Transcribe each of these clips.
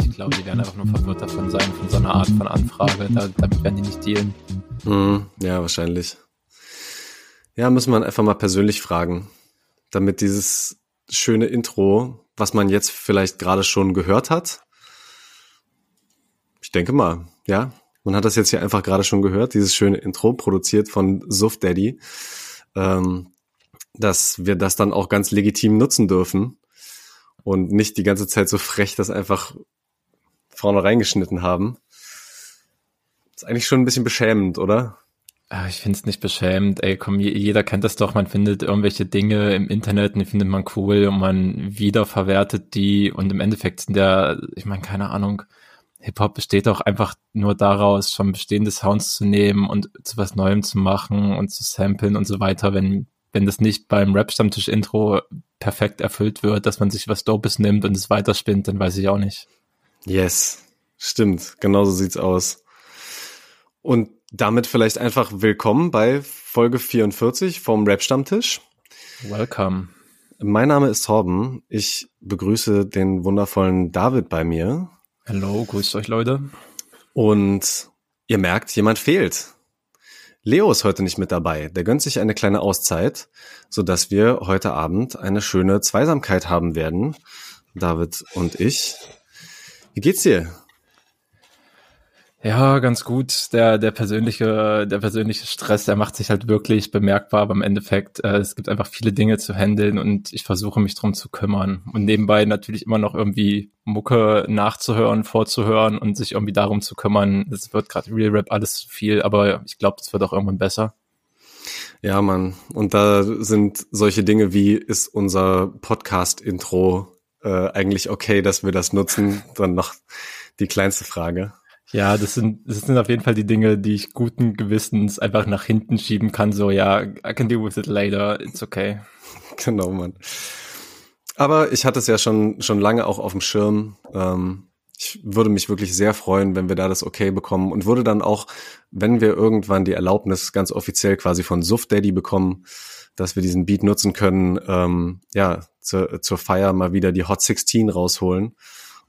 Ich glaube, die werden einfach nur verwirrt davon sein, von so einer Art von Anfrage. Da, damit werden die nicht dealen. Hm, ja, wahrscheinlich. Ja, muss man einfach mal persönlich fragen, damit dieses schöne Intro, was man jetzt vielleicht gerade schon gehört hat, ich denke mal, ja, man hat das jetzt hier einfach gerade schon gehört, dieses schöne Intro, produziert von Suf Daddy, ähm, dass wir das dann auch ganz legitim nutzen dürfen und nicht die ganze Zeit so frech das einfach vorne reingeschnitten haben. Ist eigentlich schon ein bisschen beschämend, oder? Ah, ich finde es nicht beschämend. Ey, komm, jeder kennt das doch. Man findet irgendwelche Dinge im Internet und die findet man cool und man wiederverwertet die und im Endeffekt sind ja, ich meine, keine Ahnung, Hip-Hop besteht auch einfach nur daraus, schon bestehende Sounds zu nehmen und zu was Neuem zu machen und zu samplen und so weiter. Wenn, wenn das nicht beim Rap-Stammtisch-Intro perfekt erfüllt wird, dass man sich was Dopes nimmt und es weiterspinnt, dann weiß ich auch nicht. Yes, stimmt. Genauso sieht's aus. Und damit vielleicht einfach willkommen bei Folge 44 vom Rap-Stammtisch. Welcome. Mein Name ist Torben. Ich begrüße den wundervollen David bei mir. Hallo, grüßt euch Leute. Und ihr merkt, jemand fehlt. Leo ist heute nicht mit dabei. Der gönnt sich eine kleine Auszeit, so dass wir heute Abend eine schöne Zweisamkeit haben werden. David und ich. Wie geht's dir? Ja, ganz gut. Der, der persönliche, der persönliche Stress, der macht sich halt wirklich bemerkbar, aber im Endeffekt, äh, es gibt einfach viele Dinge zu handeln und ich versuche mich drum zu kümmern. Und nebenbei natürlich immer noch irgendwie Mucke nachzuhören, vorzuhören und sich irgendwie darum zu kümmern. Es wird gerade Real Rap alles zu viel, aber ich glaube, das wird auch irgendwann besser. Ja, Mann. Und da sind solche Dinge wie, ist unser Podcast-Intro äh, eigentlich okay, dass wir das nutzen? Dann noch die kleinste Frage. Ja, das sind, das sind auf jeden Fall die Dinge, die ich guten Gewissens einfach nach hinten schieben kann. So, ja, I can deal with it later, it's okay. Genau, Mann. Aber ich hatte es ja schon, schon lange auch auf dem Schirm. Ähm, ich würde mich wirklich sehr freuen, wenn wir da das okay bekommen und würde dann auch, wenn wir irgendwann die Erlaubnis ganz offiziell quasi von Suff Daddy bekommen, dass wir diesen Beat nutzen können, ähm, ja, zur, zur Feier mal wieder die Hot 16 rausholen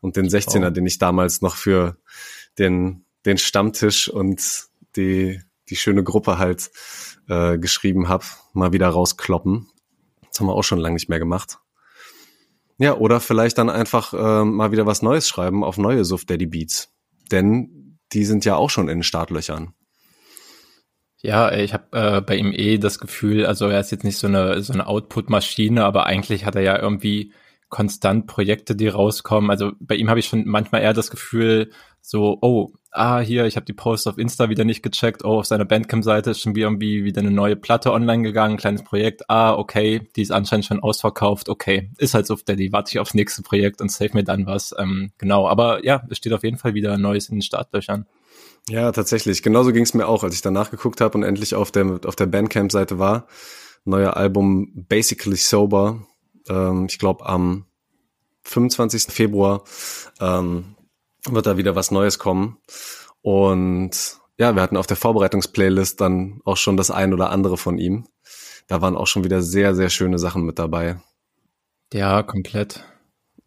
und den 16er, oh. den ich damals noch für den, den Stammtisch und die, die schöne Gruppe halt äh, geschrieben habe, mal wieder rauskloppen. Das haben wir auch schon lange nicht mehr gemacht. Ja, oder vielleicht dann einfach äh, mal wieder was Neues schreiben auf neue Suff Daddy Beats. Denn die sind ja auch schon in den Startlöchern. Ja, ich habe äh, bei ihm eh das Gefühl, also er ist jetzt nicht so eine so eine Output-Maschine, aber eigentlich hat er ja irgendwie konstant Projekte, die rauskommen. Also bei ihm habe ich schon manchmal eher das Gefühl, so, oh, ah, hier, ich habe die Post auf Insta wieder nicht gecheckt, oh, auf seiner Bandcamp-Seite ist schon irgendwie wieder eine neue Platte online gegangen, kleines Projekt, ah, okay, die ist anscheinend schon ausverkauft, okay, ist halt so, Daddy, warte ich aufs nächste Projekt und save mir dann was, ähm, genau, aber ja, es steht auf jeden Fall wieder Neues in den Startlöchern. Ja, tatsächlich, genauso ging es mir auch, als ich danach geguckt habe und endlich auf der, auf der Bandcamp-Seite war, neuer Album Basically Sober, ähm, ich glaube am 25. Februar, ähm, wird da wieder was Neues kommen. Und ja, wir hatten auf der Vorbereitungsplaylist dann auch schon das ein oder andere von ihm. Da waren auch schon wieder sehr, sehr schöne Sachen mit dabei. Ja, komplett.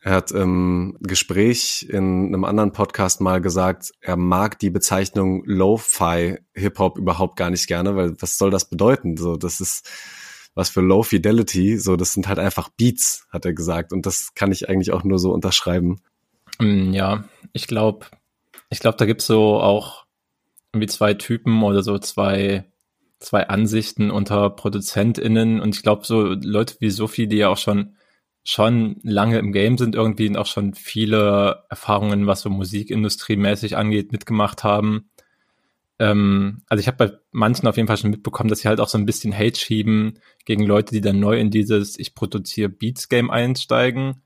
Er hat im Gespräch in einem anderen Podcast mal gesagt, er mag die Bezeichnung Lo-Fi Hip-Hop überhaupt gar nicht gerne, weil was soll das bedeuten? So, das ist was für Low Fidelity, so, das sind halt einfach Beats, hat er gesagt. Und das kann ich eigentlich auch nur so unterschreiben. Mm, ja, ich glaube, ich glaube, da gibt's so auch irgendwie zwei Typen oder so zwei, zwei Ansichten unter ProduzentInnen und ich glaube, so Leute wie Sophie, die ja auch schon schon lange im Game sind irgendwie und auch schon viele Erfahrungen, was so Musikindustrie-mäßig angeht, mitgemacht haben. Ähm, also ich habe bei manchen auf jeden Fall schon mitbekommen, dass sie halt auch so ein bisschen Hate schieben gegen Leute, die dann neu in dieses Ich produziere Beats Game einsteigen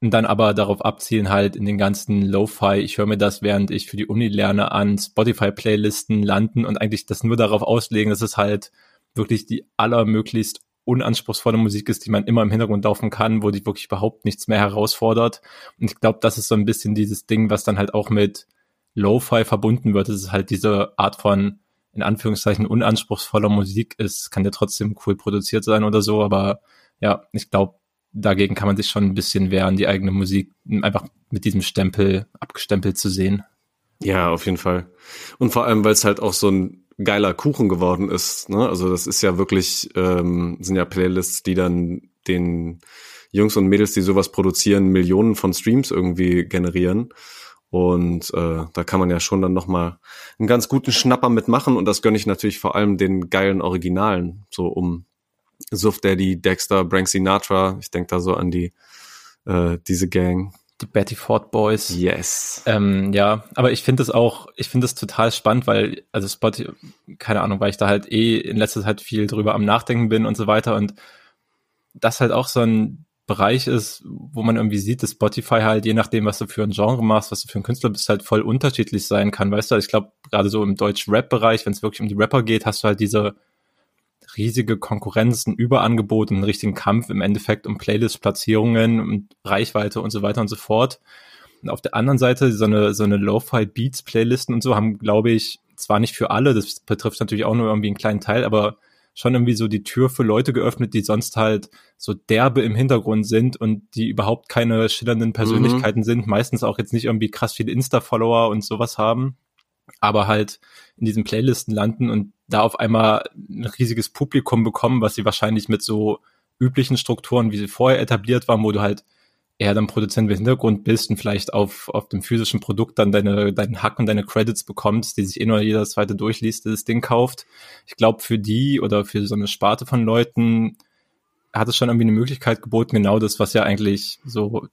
und dann aber darauf abzielen halt in den ganzen Lo-Fi, ich höre mir das, während ich für die Uni lerne, an Spotify-Playlisten landen und eigentlich das nur darauf auslegen, dass es halt wirklich die allermöglichst unanspruchsvolle Musik ist, die man immer im Hintergrund laufen kann, wo die wirklich überhaupt nichts mehr herausfordert. Und ich glaube, das ist so ein bisschen dieses Ding, was dann halt auch mit Lo-Fi verbunden wird. Es ist halt diese Art von, in Anführungszeichen, unanspruchsvoller Musik ist, kann ja trotzdem cool produziert sein oder so, aber ja, ich glaube, dagegen kann man sich schon ein bisschen wehren, die eigene Musik einfach mit diesem Stempel abgestempelt zu sehen. Ja, auf jeden Fall. Und vor allem, weil es halt auch so ein geiler Kuchen geworden ist. Ne? Also das ist ja wirklich, ähm, sind ja Playlists, die dann den Jungs und Mädels, die sowas produzieren, Millionen von Streams irgendwie generieren. Und äh, da kann man ja schon dann nochmal einen ganz guten Schnapper mitmachen. Und das gönne ich natürlich vor allem den geilen Originalen, so um Suff Daddy, Dexter, Brank Sinatra. Ich denke da so an die äh, diese Gang. Die Betty Ford Boys. Yes. Ähm, ja, aber ich finde es auch, ich finde es total spannend, weil, also Spotify, keine Ahnung, weil ich da halt eh in letzter Zeit viel drüber am Nachdenken bin und so weiter und das halt auch so ein Bereich ist, wo man irgendwie sieht, dass Spotify halt, je nachdem, was du für ein Genre machst, was du für ein Künstler bist, halt voll unterschiedlich sein kann. Weißt du, ich glaube, gerade so im Deutsch-Rap-Bereich, wenn es wirklich um die Rapper geht, hast du halt diese riesige Konkurrenz, ein Überangebot, einen richtigen Kampf im Endeffekt um Playlist-Platzierungen und Reichweite und so weiter und so fort. Und auf der anderen Seite so eine, so eine Lo-Fi-Beats-Playlisten und so haben, glaube ich, zwar nicht für alle, das betrifft natürlich auch nur irgendwie einen kleinen Teil, aber schon irgendwie so die Tür für Leute geöffnet, die sonst halt so derbe im Hintergrund sind und die überhaupt keine schillernden Persönlichkeiten mhm. sind, meistens auch jetzt nicht irgendwie krass viele Insta-Follower und sowas haben, aber halt in diesen Playlisten landen und da auf einmal ein riesiges Publikum bekommen, was sie wahrscheinlich mit so üblichen Strukturen, wie sie vorher etabliert waren, wo du halt eher dann Produzent im Hintergrund bist und vielleicht auf, auf dem physischen Produkt dann deine, deinen Hack und deine Credits bekommst, die sich eh nur jeder zweite durchliest, das Ding kauft. Ich glaube, für die oder für so eine Sparte von Leuten hat es schon irgendwie eine Möglichkeit geboten, genau das, was ja eigentlich so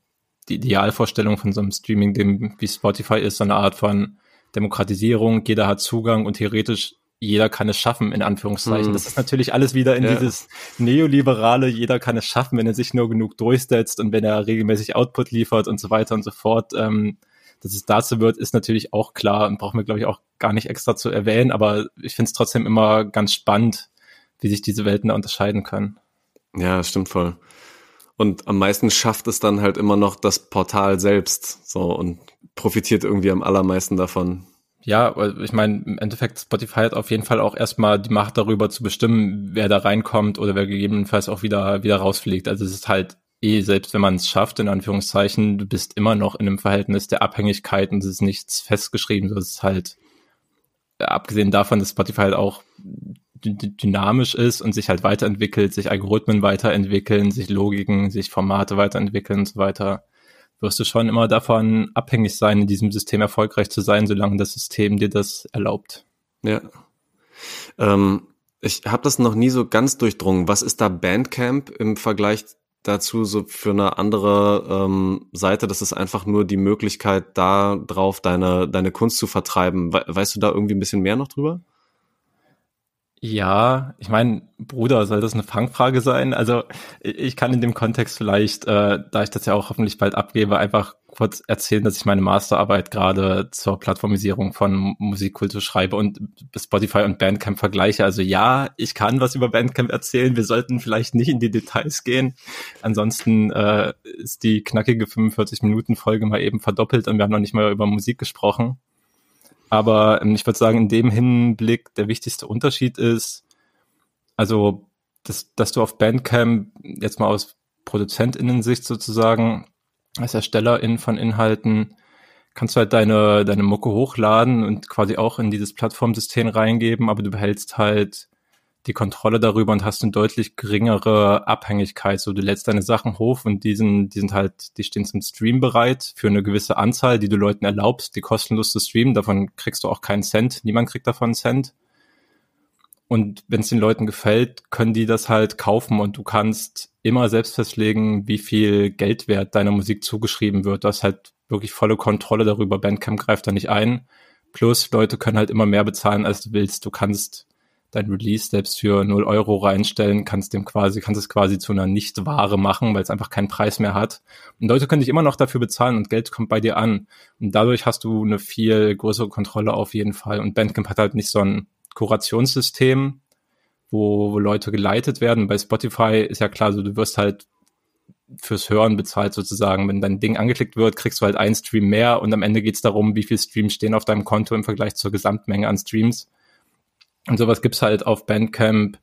die Idealvorstellung von so einem Streaming, dem wie Spotify ist, so eine Art von Demokratisierung, jeder hat Zugang und theoretisch jeder kann es schaffen, in Anführungszeichen. Hm. Das ist natürlich alles wieder in ja. dieses neoliberale, jeder kann es schaffen, wenn er sich nur genug durchsetzt und wenn er regelmäßig Output liefert und so weiter und so fort. Ähm, dass es dazu wird, ist natürlich auch klar und brauchen wir, glaube ich, auch gar nicht extra zu erwähnen, aber ich finde es trotzdem immer ganz spannend, wie sich diese Welten da unterscheiden können. Ja, stimmt voll. Und am meisten schafft es dann halt immer noch das Portal selbst so und profitiert irgendwie am allermeisten davon. Ja, ich meine, im Endeffekt Spotify hat auf jeden Fall auch erstmal die Macht darüber zu bestimmen, wer da reinkommt oder wer gegebenenfalls auch wieder, wieder rausfliegt. Also es ist halt eh, selbst wenn man es schafft, in Anführungszeichen, du bist immer noch in einem Verhältnis der Abhängigkeit und es ist nichts festgeschrieben. Das ist halt, abgesehen davon, dass Spotify halt auch dynamisch ist und sich halt weiterentwickelt, sich Algorithmen weiterentwickeln, sich Logiken, sich Formate weiterentwickeln und so weiter wirst du schon immer davon abhängig sein, in diesem System erfolgreich zu sein, solange das System dir das erlaubt. Ja. Ähm, ich habe das noch nie so ganz durchdrungen. Was ist da Bandcamp im Vergleich dazu so für eine andere ähm, Seite? Das ist einfach nur die Möglichkeit, da drauf deine, deine Kunst zu vertreiben. weißt du da irgendwie ein bisschen mehr noch drüber? Ja, ich meine, Bruder, soll das eine Fangfrage sein? Also ich kann in dem Kontext vielleicht, äh, da ich das ja auch hoffentlich bald abgebe, einfach kurz erzählen, dass ich meine Masterarbeit gerade zur Plattformisierung von Musikkultur schreibe und Spotify und Bandcamp vergleiche. Also ja, ich kann was über Bandcamp erzählen. Wir sollten vielleicht nicht in die Details gehen. Ansonsten äh, ist die knackige 45-Minuten-Folge mal eben verdoppelt und wir haben noch nicht mal über Musik gesprochen. Aber ähm, ich würde sagen, in dem Hinblick der wichtigste Unterschied ist, also, dass, dass du auf Bandcamp jetzt mal aus ProduzentInnen-Sicht sozusagen, als ErstellerInnen von Inhalten, kannst du halt deine, deine Mucke hochladen und quasi auch in dieses Plattformsystem reingeben, aber du behältst halt die Kontrolle darüber und hast eine deutlich geringere Abhängigkeit. So, du lädst deine Sachen hoch und die sind, die sind halt, die stehen zum Stream bereit für eine gewisse Anzahl, die du Leuten erlaubst, die kostenlos zu streamen. Davon kriegst du auch keinen Cent. Niemand kriegt davon einen Cent. Und wenn es den Leuten gefällt, können die das halt kaufen und du kannst immer selbst festlegen, wie viel Geldwert deiner Musik zugeschrieben wird. Du hast halt wirklich volle Kontrolle darüber. Bandcamp greift da nicht ein. Plus Leute können halt immer mehr bezahlen, als du willst. Du kannst dein Release selbst für 0 Euro reinstellen, kannst dem quasi, kannst es quasi zu einer Nicht-Ware machen, weil es einfach keinen Preis mehr hat. Und Leute können dich immer noch dafür bezahlen und Geld kommt bei dir an. Und dadurch hast du eine viel größere Kontrolle auf jeden Fall. Und Bandcamp hat halt nicht so ein Kurationssystem, wo, wo Leute geleitet werden. Bei Spotify ist ja klar, so du wirst halt fürs Hören bezahlt sozusagen. Wenn dein Ding angeklickt wird, kriegst du halt einen Stream mehr und am Ende geht es darum, wie viele Streams stehen auf deinem Konto im Vergleich zur Gesamtmenge an Streams. Und sowas gibt's halt auf Bandcamp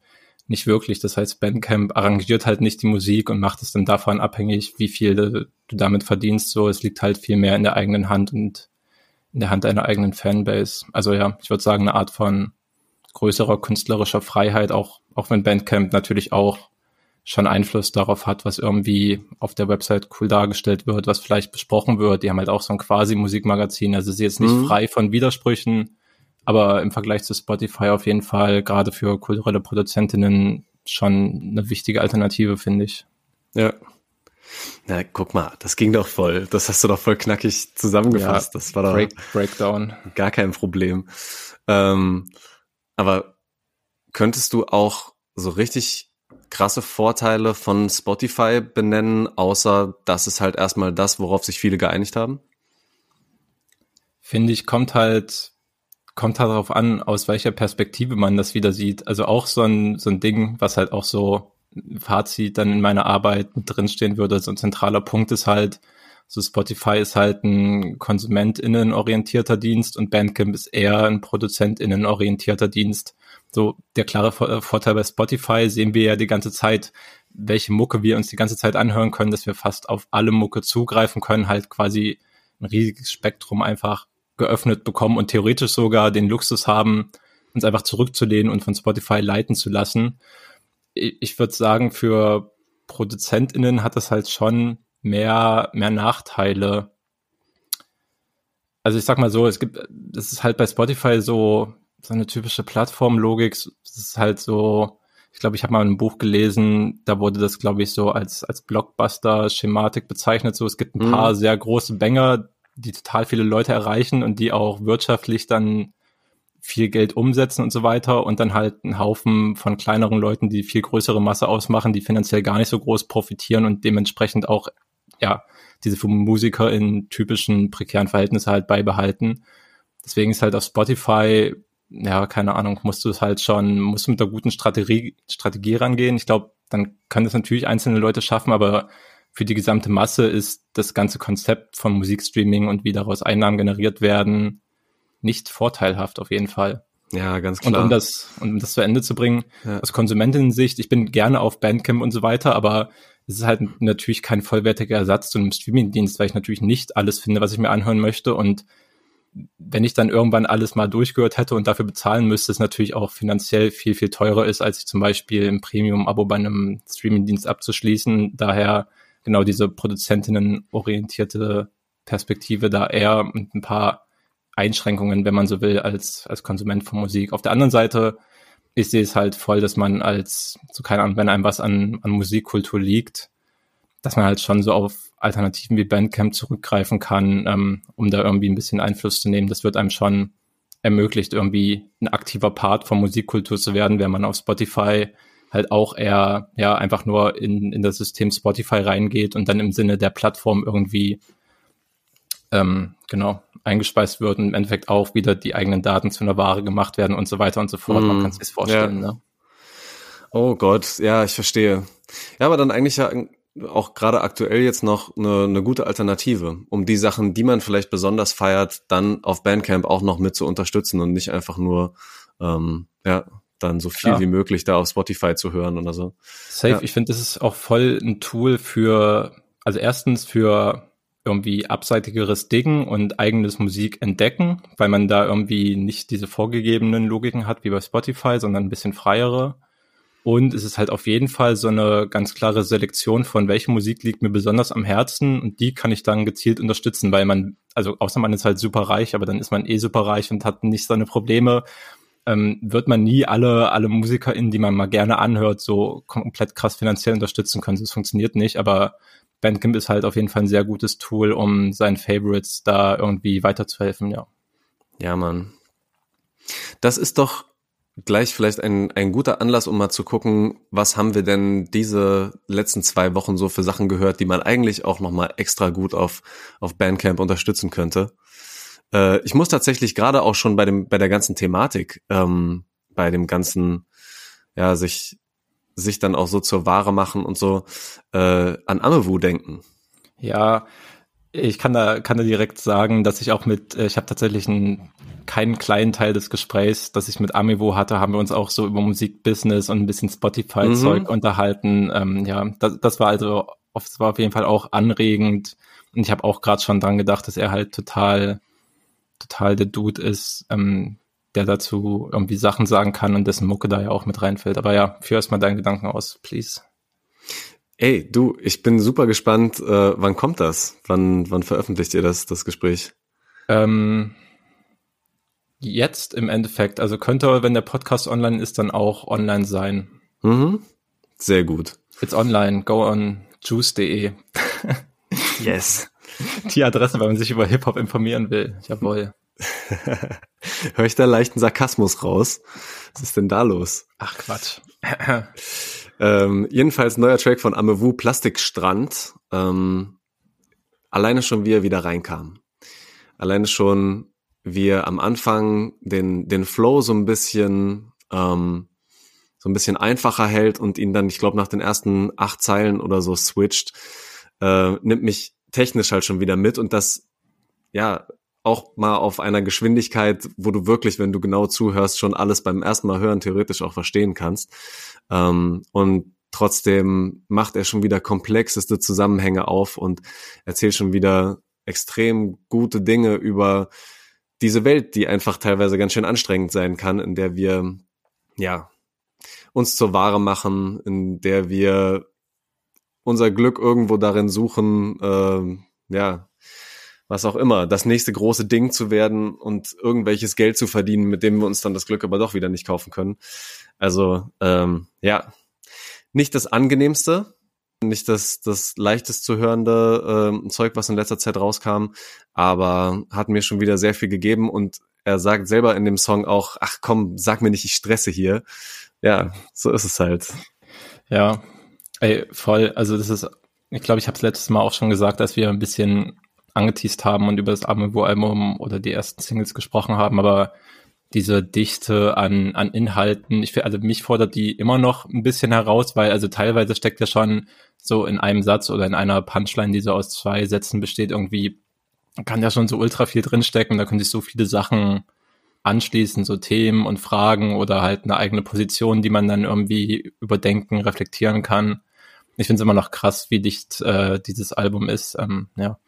nicht wirklich. Das heißt, Bandcamp arrangiert halt nicht die Musik und macht es dann davon abhängig, wie viel du damit verdienst. So, es liegt halt viel mehr in der eigenen Hand und in der Hand deiner eigenen Fanbase. Also ja, ich würde sagen, eine Art von größerer künstlerischer Freiheit, auch, auch wenn Bandcamp natürlich auch schon Einfluss darauf hat, was irgendwie auf der Website cool dargestellt wird, was vielleicht besprochen wird. Die haben halt auch so ein quasi Musikmagazin. Also sie ist jetzt nicht mhm. frei von Widersprüchen, aber im Vergleich zu Spotify auf jeden Fall gerade für kulturelle Produzentinnen schon eine wichtige Alternative, finde ich. Ja. Na, guck mal, das ging doch voll. Das hast du doch voll knackig zusammengefasst. Ja, das war doch Break, Breakdown. Gar kein Problem. Ähm, aber könntest du auch so richtig krasse Vorteile von Spotify benennen, außer dass es halt erstmal das, worauf sich viele geeinigt haben? Finde ich, kommt halt kommt halt darauf an, aus welcher Perspektive man das wieder sieht. Also auch so ein, so ein Ding, was halt auch so Fazit dann in meiner Arbeit drinstehen würde. So ein zentraler Punkt ist halt, so Spotify ist halt ein KonsumentInnen-orientierter Dienst und Bandcamp ist eher ein ProduzentInnen-orientierter Dienst. So der klare Vorteil bei Spotify sehen wir ja die ganze Zeit, welche Mucke wir uns die ganze Zeit anhören können, dass wir fast auf alle Mucke zugreifen können, halt quasi ein riesiges Spektrum einfach geöffnet bekommen und theoretisch sogar den Luxus haben, uns einfach zurückzulehnen und von Spotify leiten zu lassen. Ich würde sagen, für ProduzentInnen hat das halt schon mehr, mehr Nachteile. Also ich sag mal so, es gibt, das ist halt bei Spotify so, so eine typische Plattformlogik. Es ist halt so, ich glaube, ich habe mal ein Buch gelesen, da wurde das, glaube ich, so als, als Blockbuster-Schematik bezeichnet. So, es gibt ein mhm. paar sehr große Banger, die total viele Leute erreichen und die auch wirtschaftlich dann viel Geld umsetzen und so weiter und dann halt einen Haufen von kleineren Leuten, die viel größere Masse ausmachen, die finanziell gar nicht so groß profitieren und dementsprechend auch, ja, diese Musiker in typischen prekären Verhältnissen halt beibehalten. Deswegen ist halt auf Spotify, ja, keine Ahnung, musst du es halt schon, musst du mit der guten Strategie, Strategie rangehen. Ich glaube, dann kann das natürlich einzelne Leute schaffen, aber für die gesamte Masse ist das ganze Konzept von Musikstreaming und wie daraus Einnahmen generiert werden nicht vorteilhaft auf jeden Fall. Ja, ganz klar. Und um das, um das zu Ende zu bringen, ja. aus Konsumentensicht, ich bin gerne auf Bandcamp und so weiter, aber es ist halt natürlich kein vollwertiger Ersatz zu einem Streamingdienst, weil ich natürlich nicht alles finde, was ich mir anhören möchte. Und wenn ich dann irgendwann alles mal durchgehört hätte und dafür bezahlen müsste, es natürlich auch finanziell viel, viel teurer ist, als ich zum Beispiel ein Premium-Abo bei einem Streamingdienst abzuschließen. Daher genau diese produzentinnenorientierte Perspektive da eher mit ein paar Einschränkungen, wenn man so will, als, als Konsument von Musik. Auf der anderen Seite, ich sehe es halt voll, dass man als, so keine Ahnung, wenn einem was an, an Musikkultur liegt, dass man halt schon so auf Alternativen wie Bandcamp zurückgreifen kann, ähm, um da irgendwie ein bisschen Einfluss zu nehmen. Das wird einem schon ermöglicht, irgendwie ein aktiver Part von Musikkultur zu werden, wenn man auf Spotify halt auch eher ja einfach nur in, in das System Spotify reingeht und dann im Sinne der Plattform irgendwie ähm, genau eingespeist wird und im Endeffekt auch wieder die eigenen Daten zu einer Ware gemacht werden und so weiter und so fort. Mm, Man kann sich das vorstellen. Ja. Ne? Oh Gott, ja, ich verstehe. Ja, aber dann eigentlich ja auch gerade aktuell jetzt noch eine, eine gute Alternative, um die Sachen, die man vielleicht besonders feiert, dann auf Bandcamp auch noch mit zu unterstützen und nicht einfach nur ähm, ja dann so viel ja. wie möglich da auf Spotify zu hören oder so. Safe, ja. ich finde, das ist auch voll ein Tool für, also erstens für irgendwie abseitigeres Dingen und eigenes Musik entdecken, weil man da irgendwie nicht diese vorgegebenen Logiken hat wie bei Spotify, sondern ein bisschen freiere. Und es ist halt auf jeden Fall so eine ganz klare Selektion von welche Musik liegt mir besonders am Herzen und die kann ich dann gezielt unterstützen, weil man, also außer man ist halt super reich, aber dann ist man eh super reich und hat nicht seine Probleme ähm, wird man nie alle, alle MusikerInnen, die man mal gerne anhört, so komplett krass finanziell unterstützen können. Das funktioniert nicht, aber Bandcamp ist halt auf jeden Fall ein sehr gutes Tool, um seinen Favorites da irgendwie weiterzuhelfen, ja. Ja, Mann. Das ist doch gleich vielleicht ein, ein guter Anlass, um mal zu gucken, was haben wir denn diese letzten zwei Wochen so für Sachen gehört, die man eigentlich auch nochmal extra gut auf, auf Bandcamp unterstützen könnte. Äh, ich muss tatsächlich gerade auch schon bei dem, bei der ganzen Thematik, ähm, bei dem ganzen, ja, sich, sich dann auch so zur Ware machen und so, äh, an Amewu denken. Ja, ich kann da, kann da direkt sagen, dass ich auch mit, äh, ich habe tatsächlich einen, keinen kleinen Teil des Gesprächs, das ich mit Amivo hatte, haben wir uns auch so über Musikbusiness und ein bisschen Spotify-Zeug mhm. unterhalten. Ähm, ja, das, das war also, das war auf jeden Fall auch anregend. Und ich habe auch gerade schon dran gedacht, dass er halt total, total der Dude ist, ähm, der dazu irgendwie Sachen sagen kann und dessen Mucke da ja auch mit reinfällt. Aber ja, führ erst mal deinen Gedanken aus, please. Ey, du, ich bin super gespannt. Äh, wann kommt das? Wann, wann veröffentlicht ihr das, das Gespräch? Ähm, jetzt im Endeffekt. Also könnte, wenn der Podcast online ist, dann auch online sein. Mhm. Sehr gut. It's online. Go on juice.de. yes. Die Adresse, wenn man sich über Hip-Hop informieren will. Jawohl. Hör ich da leichten Sarkasmus raus? Was ist denn da los? Ach Quatsch. Ähm, jedenfalls neuer Track von Amewu, Plastikstrand. Ähm, alleine schon, wie er wieder reinkam. Alleine schon, wie er am Anfang den, den Flow so ein bisschen, ähm, so ein bisschen einfacher hält und ihn dann, ich glaube, nach den ersten acht Zeilen oder so switcht, äh, nimmt mich technisch halt schon wieder mit und das, ja, auch mal auf einer Geschwindigkeit, wo du wirklich, wenn du genau zuhörst, schon alles beim ersten Mal hören theoretisch auch verstehen kannst. Ähm, und trotzdem macht er schon wieder komplexeste Zusammenhänge auf und erzählt schon wieder extrem gute Dinge über diese Welt, die einfach teilweise ganz schön anstrengend sein kann, in der wir, ja, uns zur Ware machen, in der wir unser Glück irgendwo darin suchen, äh, ja, was auch immer, das nächste große Ding zu werden und irgendwelches Geld zu verdienen, mit dem wir uns dann das Glück aber doch wieder nicht kaufen können. Also ähm, ja, nicht das angenehmste, nicht das, das leichtest zu hörende ähm, Zeug, was in letzter Zeit rauskam, aber hat mir schon wieder sehr viel gegeben und er sagt selber in dem Song auch, ach komm, sag mir nicht, ich stresse hier. Ja, so ist es halt. Ja, ey, voll. Also das ist, ich glaube, ich habe es letztes Mal auch schon gesagt, dass wir ein bisschen angeteased haben und über das Amiibo-Album oder die ersten Singles gesprochen haben, aber diese Dichte an, an Inhalten, ich also mich fordert die immer noch ein bisschen heraus, weil also teilweise steckt ja schon so in einem Satz oder in einer Punchline, die so aus zwei Sätzen besteht, irgendwie kann ja schon so ultra viel drinstecken, da können sich so viele Sachen anschließen, so Themen und Fragen oder halt eine eigene Position, die man dann irgendwie überdenken, reflektieren kann. Ich finde es immer noch krass, wie dicht äh, dieses Album ist. Ähm, ja.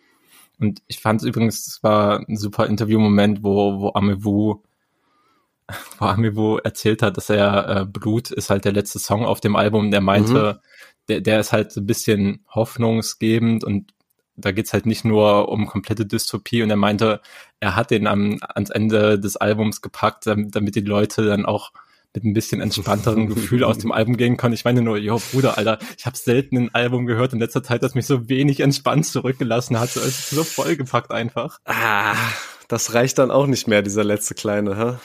Und ich fand übrigens, es war ein super Interviewmoment, wo, wo Amewu, wo Amewu erzählt hat, dass er äh, Blut ist halt der letzte Song auf dem Album. Der meinte, mhm. der, der ist halt so ein bisschen hoffnungsgebend und da geht's halt nicht nur um komplette Dystopie und er meinte, er hat den am, ans Ende des Albums gepackt, damit, damit die Leute dann auch mit ein bisschen entspannteren Gefühl aus dem Album gehen kann. Ich meine nur, jo, Bruder, Alter, ich habe selten ein Album gehört in letzter Zeit, das mich so wenig entspannt zurückgelassen hat. Es ist so vollgepackt einfach. Ah, das reicht dann auch nicht mehr, dieser letzte kleine, hä?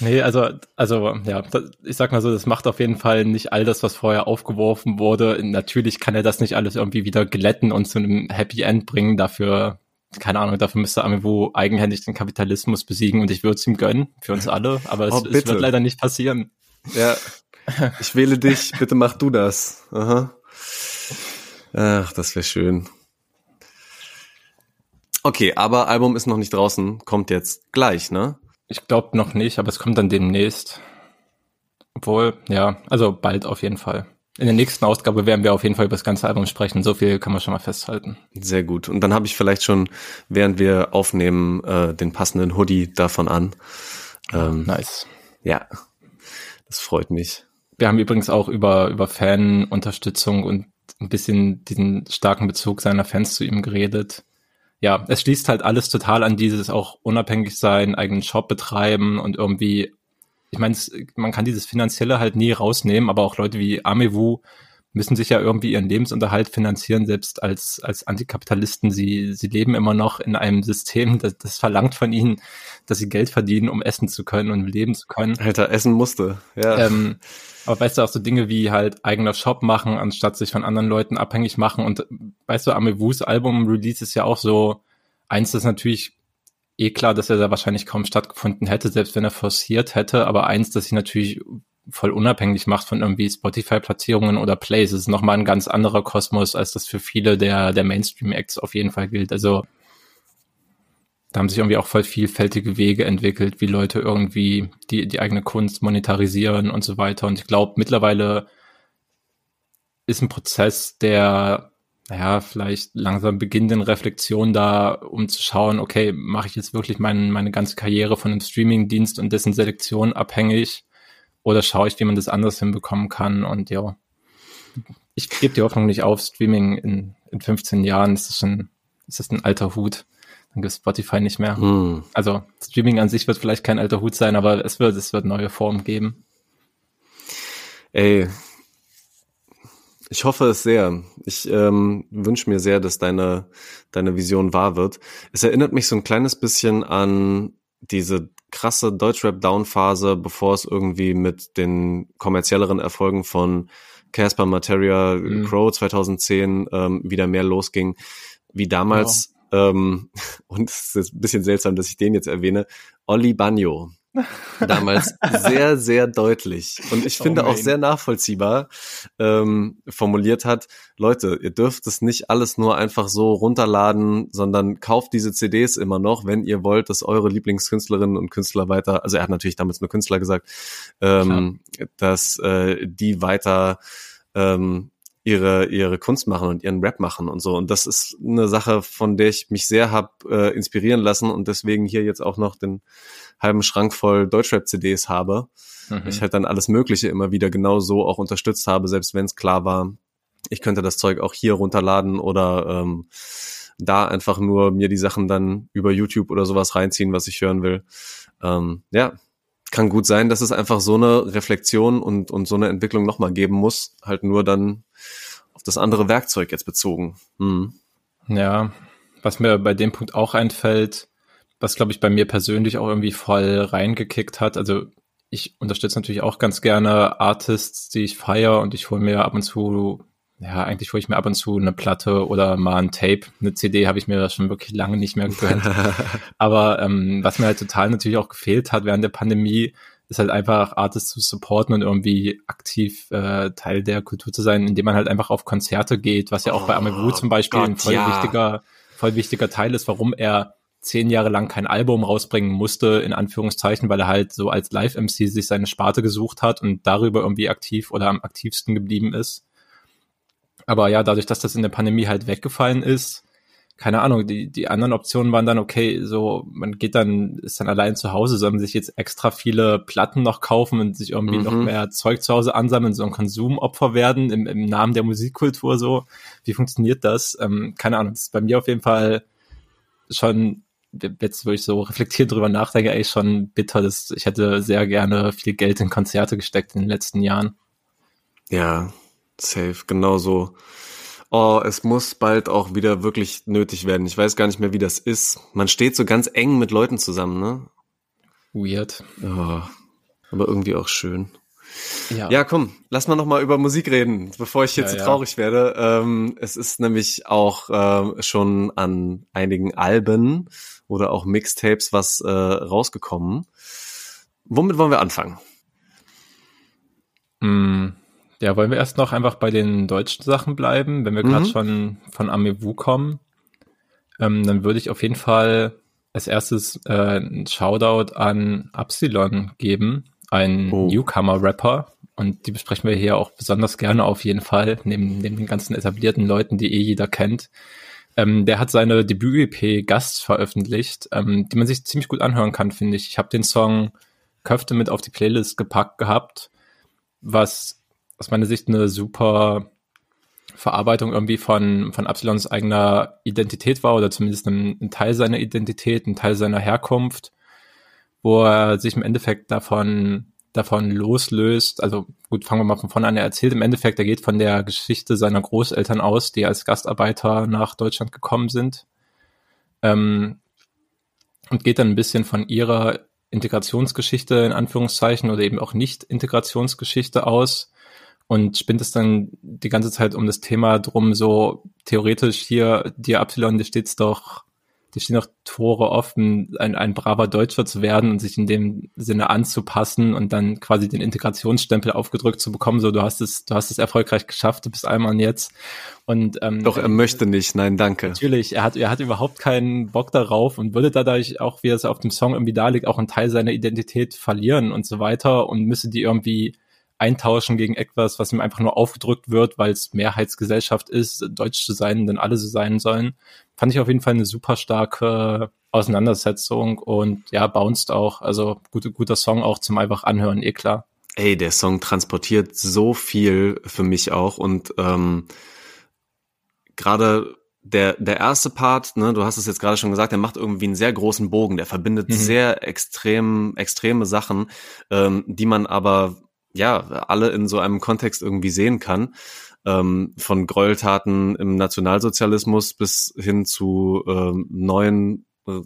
Nee, also, also, ja, ich sag mal so, das macht auf jeden Fall nicht all das, was vorher aufgeworfen wurde. Natürlich kann er das nicht alles irgendwie wieder glätten und zu einem Happy End bringen. Dafür keine Ahnung, dafür müsste Amiibo eigenhändig den Kapitalismus besiegen und ich würde es ihm gönnen, für uns alle, aber es, oh, es, wird leider nicht passieren. Ja, ich wähle dich, bitte mach du das. Aha. Ach, das wäre schön. Okay, aber Album ist noch nicht draußen, kommt jetzt gleich, ne? Ich glaube noch nicht, aber es kommt dann demnächst. Obwohl, ja, also bald auf jeden Fall. In der nächsten Ausgabe werden wir auf jeden Fall über das ganze Album sprechen. So viel kann man schon mal festhalten. Sehr gut. Und dann habe ich vielleicht schon, während wir aufnehmen, äh, den passenden Hoodie davon an. Ähm, nice. Ja, das freut mich. Wir haben übrigens auch über, über Fanunterstützung und ein bisschen diesen starken Bezug seiner Fans zu ihm geredet. Ja, es schließt halt alles total an dieses auch unabhängig sein, eigenen Shop betreiben und irgendwie ich meine, man kann dieses Finanzielle halt nie rausnehmen, aber auch Leute wie Amewu, müssen sich ja irgendwie ihren Lebensunterhalt finanzieren, selbst als, als Antikapitalisten. Sie, sie leben immer noch in einem System, das, das verlangt von ihnen, dass sie Geld verdienen, um essen zu können und leben zu können. Alter, essen musste, ja. Ähm, aber weißt du, auch so Dinge wie halt eigener Shop machen, anstatt sich von anderen Leuten abhängig machen. Und weißt du, Amevus Album-Release ist ja auch so, eins ist natürlich eh klar, dass er da wahrscheinlich kaum stattgefunden hätte, selbst wenn er forciert hätte. Aber eins, das sich natürlich voll unabhängig macht von irgendwie Spotify-Platzierungen oder Plays. Ist nochmal ein ganz anderer Kosmos, als das für viele der, der Mainstream-Acts auf jeden Fall gilt. Also da haben sich irgendwie auch voll vielfältige Wege entwickelt, wie Leute irgendwie die, die eigene Kunst monetarisieren und so weiter. Und ich glaube, mittlerweile ist ein Prozess, der, naja, vielleicht langsam beginnenden Reflexion da, um zu schauen, okay, mache ich jetzt wirklich mein, meine ganze Karriere von einem Streaming-Dienst und dessen Selektion abhängig? Oder schaue ich, wie man das anders hinbekommen kann? Und ja, ich gebe die Hoffnung nicht auf. Streaming in, in 15 Jahren ist das schon, ist das ein alter Hut. Dann gibt Spotify nicht mehr. Hm. Also Streaming an sich wird vielleicht kein alter Hut sein, aber es wird, es wird neue Formen geben. Ey, ich hoffe es sehr. Ich ähm, wünsche mir sehr, dass deine, deine Vision wahr wird. Es erinnert mich so ein kleines bisschen an diese krasse Deutschrap-Down-Phase, bevor es irgendwie mit den kommerzielleren Erfolgen von Casper Materia mhm. Crow 2010 ähm, wieder mehr losging, wie damals, genau. ähm, und es ist ein bisschen seltsam, dass ich den jetzt erwähne, Olli Bagno damals sehr, sehr deutlich. Und ich oh finde auch sehr nachvollziehbar ähm, formuliert hat, Leute, ihr dürft es nicht alles nur einfach so runterladen, sondern kauft diese CDs immer noch, wenn ihr wollt, dass eure Lieblingskünstlerinnen und Künstler weiter, also er hat natürlich damals nur Künstler gesagt, ähm, dass äh, die weiter ähm, ihre ihre Kunst machen und ihren Rap machen und so. Und das ist eine Sache, von der ich mich sehr hab äh, inspirieren lassen und deswegen hier jetzt auch noch den halben Schrank voll Deutschrap-CDs habe. Mhm. Ich halt dann alles Mögliche immer wieder genau so auch unterstützt habe, selbst wenn es klar war, ich könnte das Zeug auch hier runterladen oder ähm, da einfach nur mir die Sachen dann über YouTube oder sowas reinziehen, was ich hören will. Ähm, ja, kann gut sein, dass es einfach so eine Reflexion und, und so eine Entwicklung nochmal geben muss, halt nur dann auf das andere Werkzeug jetzt bezogen. Hm. Ja, was mir bei dem Punkt auch einfällt, was glaube ich bei mir persönlich auch irgendwie voll reingekickt hat. Also ich unterstütze natürlich auch ganz gerne Artists, die ich feiere und ich hole mir ab und zu, ja, eigentlich hole ich mir ab und zu eine Platte oder mal ein Tape. Eine CD habe ich mir schon wirklich lange nicht mehr gegönnt. Aber ähm, was mir halt total natürlich auch gefehlt hat während der Pandemie, ist halt einfach Artists zu supporten und irgendwie aktiv äh, Teil der Kultur zu sein, indem man halt einfach auf Konzerte geht, was ja auch oh, bei Amewu zum Beispiel Gott, ein voll ja. wichtiger, voll wichtiger Teil ist, warum er zehn Jahre lang kein Album rausbringen musste, in Anführungszeichen, weil er halt so als Live-MC sich seine Sparte gesucht hat und darüber irgendwie aktiv oder am aktivsten geblieben ist. Aber ja, dadurch, dass das in der Pandemie halt weggefallen ist, keine Ahnung, die, die anderen Optionen waren dann, okay, so, man geht dann, ist dann allein zu Hause, soll man sich jetzt extra viele Platten noch kaufen und sich irgendwie mhm. noch mehr Zeug zu Hause ansammeln, so ein Konsumopfer werden im, im Namen der Musikkultur so. Wie funktioniert das? Ähm, keine Ahnung, das ist bei mir auf jeden Fall schon jetzt, wo ich so reflektiert drüber nachdenke, eigentlich schon bitter, dass ich hätte sehr gerne viel Geld in Konzerte gesteckt in den letzten Jahren. Ja, safe, genau so. Oh, es muss bald auch wieder wirklich nötig werden. Ich weiß gar nicht mehr, wie das ist. Man steht so ganz eng mit Leuten zusammen, ne? Weird. Oh, aber irgendwie auch schön. Ja. ja, komm, lass mal noch mal über Musik reden, bevor ich jetzt ja, zu traurig ja. werde. Ähm, es ist nämlich auch äh, schon an einigen Alben oder auch Mixtapes was äh, rausgekommen. Womit wollen wir anfangen? Mm, ja, wollen wir erst noch einfach bei den deutschen Sachen bleiben, wenn wir mhm. gerade schon von Amewu kommen. Ähm, dann würde ich auf jeden Fall als erstes äh, ein Shoutout an Absilon geben ein oh. Newcomer-Rapper und die besprechen wir hier auch besonders gerne auf jeden Fall, neben, neben den ganzen etablierten Leuten, die eh jeder kennt. Ähm, der hat seine Debüt-EP Gast veröffentlicht, ähm, die man sich ziemlich gut anhören kann, finde ich. Ich habe den Song Köfte mit auf die Playlist gepackt gehabt, was aus meiner Sicht eine super Verarbeitung irgendwie von, von Absilons eigener Identität war oder zumindest ein, ein Teil seiner Identität, ein Teil seiner Herkunft wo er sich im Endeffekt davon davon loslöst. Also gut, fangen wir mal von vorne an. Er erzählt im Endeffekt, er geht von der Geschichte seiner Großeltern aus, die als Gastarbeiter nach Deutschland gekommen sind. Ähm, und geht dann ein bisschen von ihrer Integrationsgeschichte in Anführungszeichen oder eben auch nicht Integrationsgeschichte aus und spinnt es dann die ganze Zeit um das Thema drum, so theoretisch hier, dir Absilon, dir steht's doch die stehen auch Tore offen, ein, ein braver Deutscher zu werden und sich in dem Sinne anzupassen und dann quasi den Integrationsstempel aufgedrückt zu bekommen. So, du hast es, du hast es erfolgreich geschafft, du bist einmal jetzt. Und ähm, doch er möchte nicht, nein, danke. Natürlich, er hat, er hat überhaupt keinen Bock darauf und würde dadurch auch, wie es auf dem Song irgendwie da liegt, auch einen Teil seiner Identität verlieren und so weiter und müsse die irgendwie eintauschen gegen etwas, was ihm einfach nur aufgedrückt wird, weil es Mehrheitsgesellschaft ist, deutsch zu sein, denn alle so sein sollen. Fand ich auf jeden Fall eine super starke Auseinandersetzung und ja, bounced auch. Also gute, guter Song auch zum einfach anhören, eh klar. Ey, der Song transportiert so viel für mich auch und ähm, gerade der, der erste Part, ne, du hast es jetzt gerade schon gesagt, der macht irgendwie einen sehr großen Bogen, der verbindet mhm. sehr extrem, extreme Sachen, ähm, die man aber ja, alle in so einem Kontext irgendwie sehen kann. Ähm, von Gräueltaten im Nationalsozialismus bis hin zu ähm, neuen äh,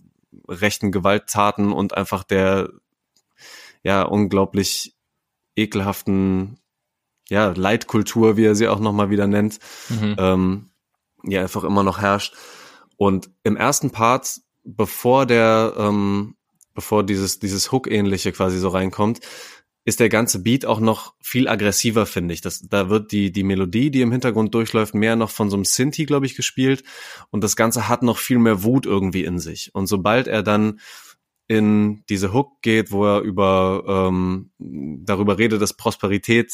rechten Gewalttaten und einfach der ja unglaublich ekelhaften ja Leitkultur, wie er sie auch noch mal wieder nennt, mhm. ähm, ja einfach immer noch herrscht. Und im ersten Part, bevor der ähm, bevor dieses dieses Hook-ähnliche quasi so reinkommt, ist der ganze Beat auch noch viel aggressiver, finde ich. Das, da wird die, die Melodie, die im Hintergrund durchläuft, mehr noch von so einem Sinti, glaube ich, gespielt. Und das Ganze hat noch viel mehr Wut irgendwie in sich. Und sobald er dann in diese Hook geht, wo er über ähm, darüber redet, dass Prosperität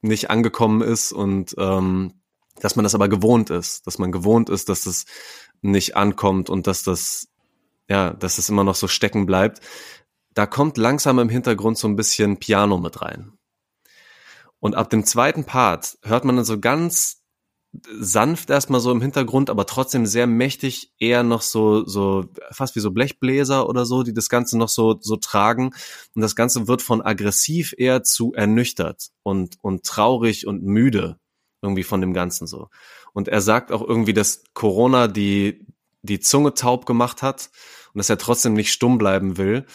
nicht angekommen ist und ähm, dass man das aber gewohnt ist, dass man gewohnt ist, dass es nicht ankommt und dass das ja, dass es immer noch so stecken bleibt, da kommt langsam im Hintergrund so ein bisschen Piano mit rein. Und ab dem zweiten Part hört man dann so ganz sanft erstmal so im Hintergrund, aber trotzdem sehr mächtig, eher noch so, so, fast wie so Blechbläser oder so, die das Ganze noch so, so tragen. Und das Ganze wird von aggressiv eher zu ernüchtert und, und traurig und müde irgendwie von dem Ganzen so. Und er sagt auch irgendwie, dass Corona die, die Zunge taub gemacht hat und dass er trotzdem nicht stumm bleiben will.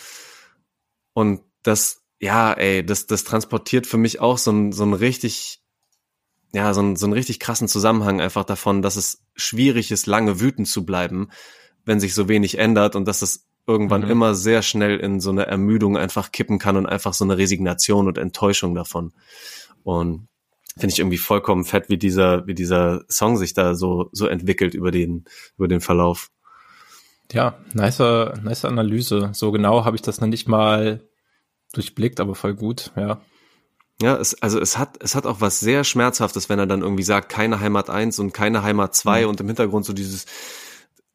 Und das, ja, ey, das, das transportiert für mich auch so ein, so ein richtig, ja, so ein, so ein richtig krassen Zusammenhang einfach davon, dass es schwierig ist, lange wütend zu bleiben, wenn sich so wenig ändert und dass es irgendwann mhm. immer sehr schnell in so eine Ermüdung einfach kippen kann und einfach so eine Resignation und Enttäuschung davon. Und finde ich irgendwie vollkommen fett, wie dieser, wie dieser Song sich da so, so entwickelt über den, über den Verlauf. Ja, nice, nice Analyse. So genau habe ich das noch nicht mal durchblickt, aber voll gut, ja. Ja, es, also es hat, es hat auch was sehr Schmerzhaftes, wenn er dann irgendwie sagt, keine Heimat 1 und keine Heimat 2 mhm. und im Hintergrund so dieses,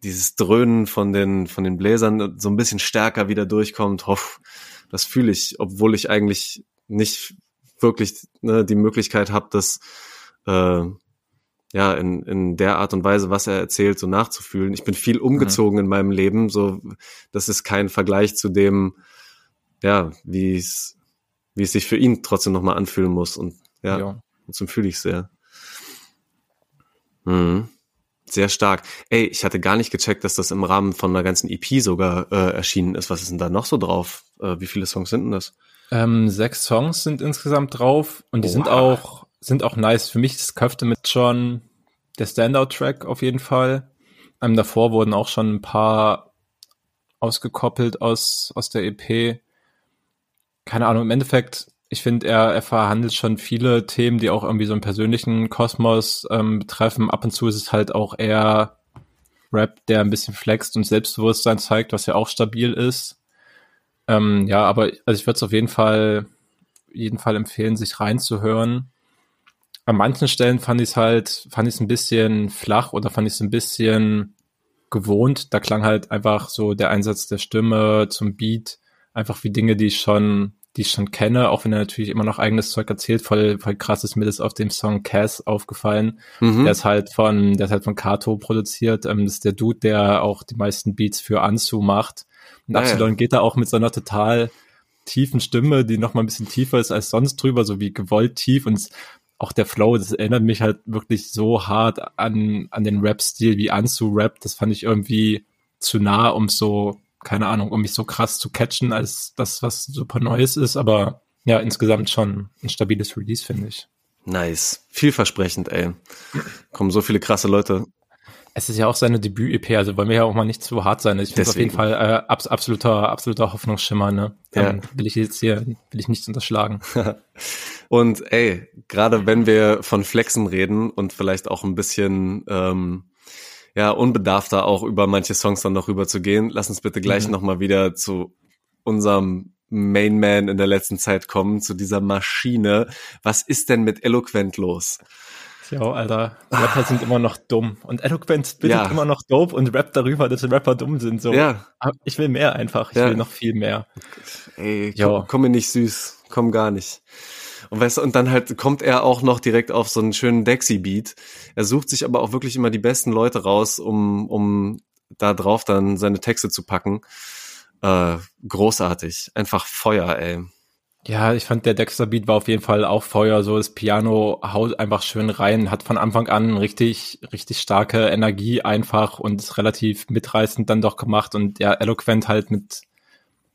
dieses Dröhnen von den, von den Bläsern so ein bisschen stärker wieder durchkommt. Hoff, das fühle ich, obwohl ich eigentlich nicht wirklich ne, die Möglichkeit habe, das äh, ja, in, in der Art und Weise, was er erzählt, so nachzufühlen. Ich bin viel umgezogen mhm. in meinem Leben, so, das ist kein Vergleich zu dem, ja, wie es, wie es sich für ihn trotzdem nochmal anfühlen muss und, ja, ja. trotzdem fühle ich sehr. Mhm. Sehr stark. Ey, ich hatte gar nicht gecheckt, dass das im Rahmen von einer ganzen EP sogar äh, erschienen ist. Was ist denn da noch so drauf? Äh, wie viele Songs sind denn das? Ähm, sechs Songs sind insgesamt drauf und die Oha. sind auch sind auch nice. Für mich ist Köfte mit schon der Standout-Track auf jeden Fall. Ähm, davor wurden auch schon ein paar ausgekoppelt aus, aus der EP. Keine Ahnung, im Endeffekt, ich finde, er, er verhandelt schon viele Themen, die auch irgendwie so einen persönlichen Kosmos ähm, betreffen. Ab und zu ist es halt auch eher Rap, der ein bisschen flext und Selbstbewusstsein zeigt, was ja auch stabil ist. Ähm, ja, aber also ich würde es auf jeden Fall, jeden Fall empfehlen, sich reinzuhören an manchen Stellen fand ich es halt, fand ich es ein bisschen flach oder fand ich es ein bisschen gewohnt. Da klang halt einfach so der Einsatz der Stimme zum Beat, einfach wie Dinge, die ich schon, die ich schon kenne, auch wenn er natürlich immer noch eigenes Zeug erzählt. Voll, voll krass ist mir das auf dem Song Cass aufgefallen. Mhm. Der ist halt von, der ist halt von Kato produziert. Ähm, das ist der Dude, der auch die meisten Beats für Ansu macht. Und ah, Absalon ja. geht da auch mit so einer total tiefen Stimme, die noch mal ein bisschen tiefer ist als sonst drüber, so wie gewollt tief und auch der Flow, das erinnert mich halt wirklich so hart an, an den Rap-Stil wie Anzu-Rap. Das fand ich irgendwie zu nah, um so, keine Ahnung, um mich so krass zu catchen, als das, was super Neues ist. Aber ja, insgesamt schon ein stabiles Release, finde ich. Nice. Vielversprechend, ey. Kommen so viele krasse Leute. Es ist ja auch seine Debüt-EP, also wollen wir ja auch mal nicht zu hart sein. Ich finde es auf jeden Fall äh, abs absoluter, absoluter Hoffnungsschimmer, ne? Ja. Ähm, will ich jetzt hier, will ich nichts unterschlagen. und ey, gerade wenn wir von Flexen reden und vielleicht auch ein bisschen ähm, ja, unbedarfter auch über manche Songs dann noch rüber zu gehen, lass uns bitte gleich mhm. nochmal wieder zu unserem Main Man in der letzten Zeit kommen, zu dieser Maschine. Was ist denn mit Eloquent los? Ja, Alter, Rapper sind immer noch dumm. Und Eloquent bittet ja. immer noch dope und rappt darüber, dass Rapper dumm sind. So. Ja. Ich will mehr einfach. Ich ja. will noch viel mehr. Ey, komm, komm mir nicht süß. Komm gar nicht. Und weißt und dann halt kommt er auch noch direkt auf so einen schönen Dexy-Beat. Er sucht sich aber auch wirklich immer die besten Leute raus, um, um da drauf dann seine Texte zu packen. Äh, großartig. Einfach Feuer, ey. Ja, ich fand der Dexter Beat war auf jeden Fall auch Feuer, so das Piano haut einfach schön rein, hat von Anfang an richtig, richtig starke Energie einfach und ist relativ mitreißend dann doch gemacht und ja, eloquent halt mit,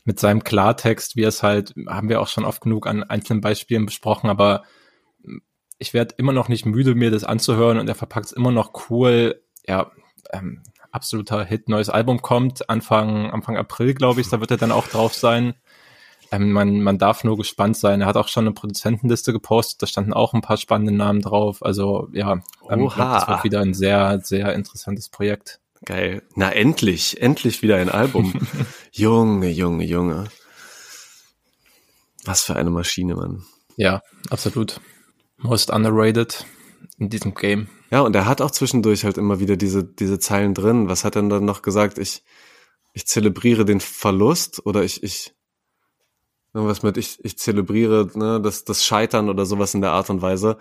mit seinem Klartext, wie es halt, haben wir auch schon oft genug an einzelnen Beispielen besprochen, aber ich werde immer noch nicht müde, mir das anzuhören und er verpackt es immer noch cool. Ja, ähm, absoluter Hit, neues Album kommt, Anfang, Anfang April, glaube ich, da wird er dann auch drauf sein. Ähm, man, man darf nur gespannt sein. Er hat auch schon eine Produzentenliste gepostet, da standen auch ein paar spannende Namen drauf. Also ja, ähm, glaub, das wird wieder ein sehr, sehr interessantes Projekt. Geil. Na endlich, endlich wieder ein Album. Junge, Junge, Junge. Was für eine Maschine, Mann. Ja, absolut. Most underrated in diesem Game. Ja, und er hat auch zwischendurch halt immer wieder diese, diese Zeilen drin. Was hat er dann noch gesagt? Ich, ich zelebriere den Verlust oder ich, ich, irgendwas mit, ich, ich zelebriere ne, das, das Scheitern oder sowas in der Art und Weise.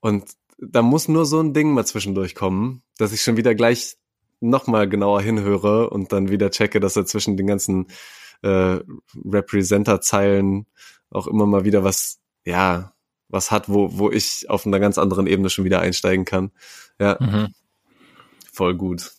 Und da muss nur so ein Ding mal zwischendurch kommen, dass ich schon wieder gleich nochmal genauer hinhöre und dann wieder checke, dass er zwischen den ganzen äh, Representer-Zeilen auch immer mal wieder was, ja, was hat, wo, wo ich auf einer ganz anderen Ebene schon wieder einsteigen kann. Ja. Mhm. Voll gut.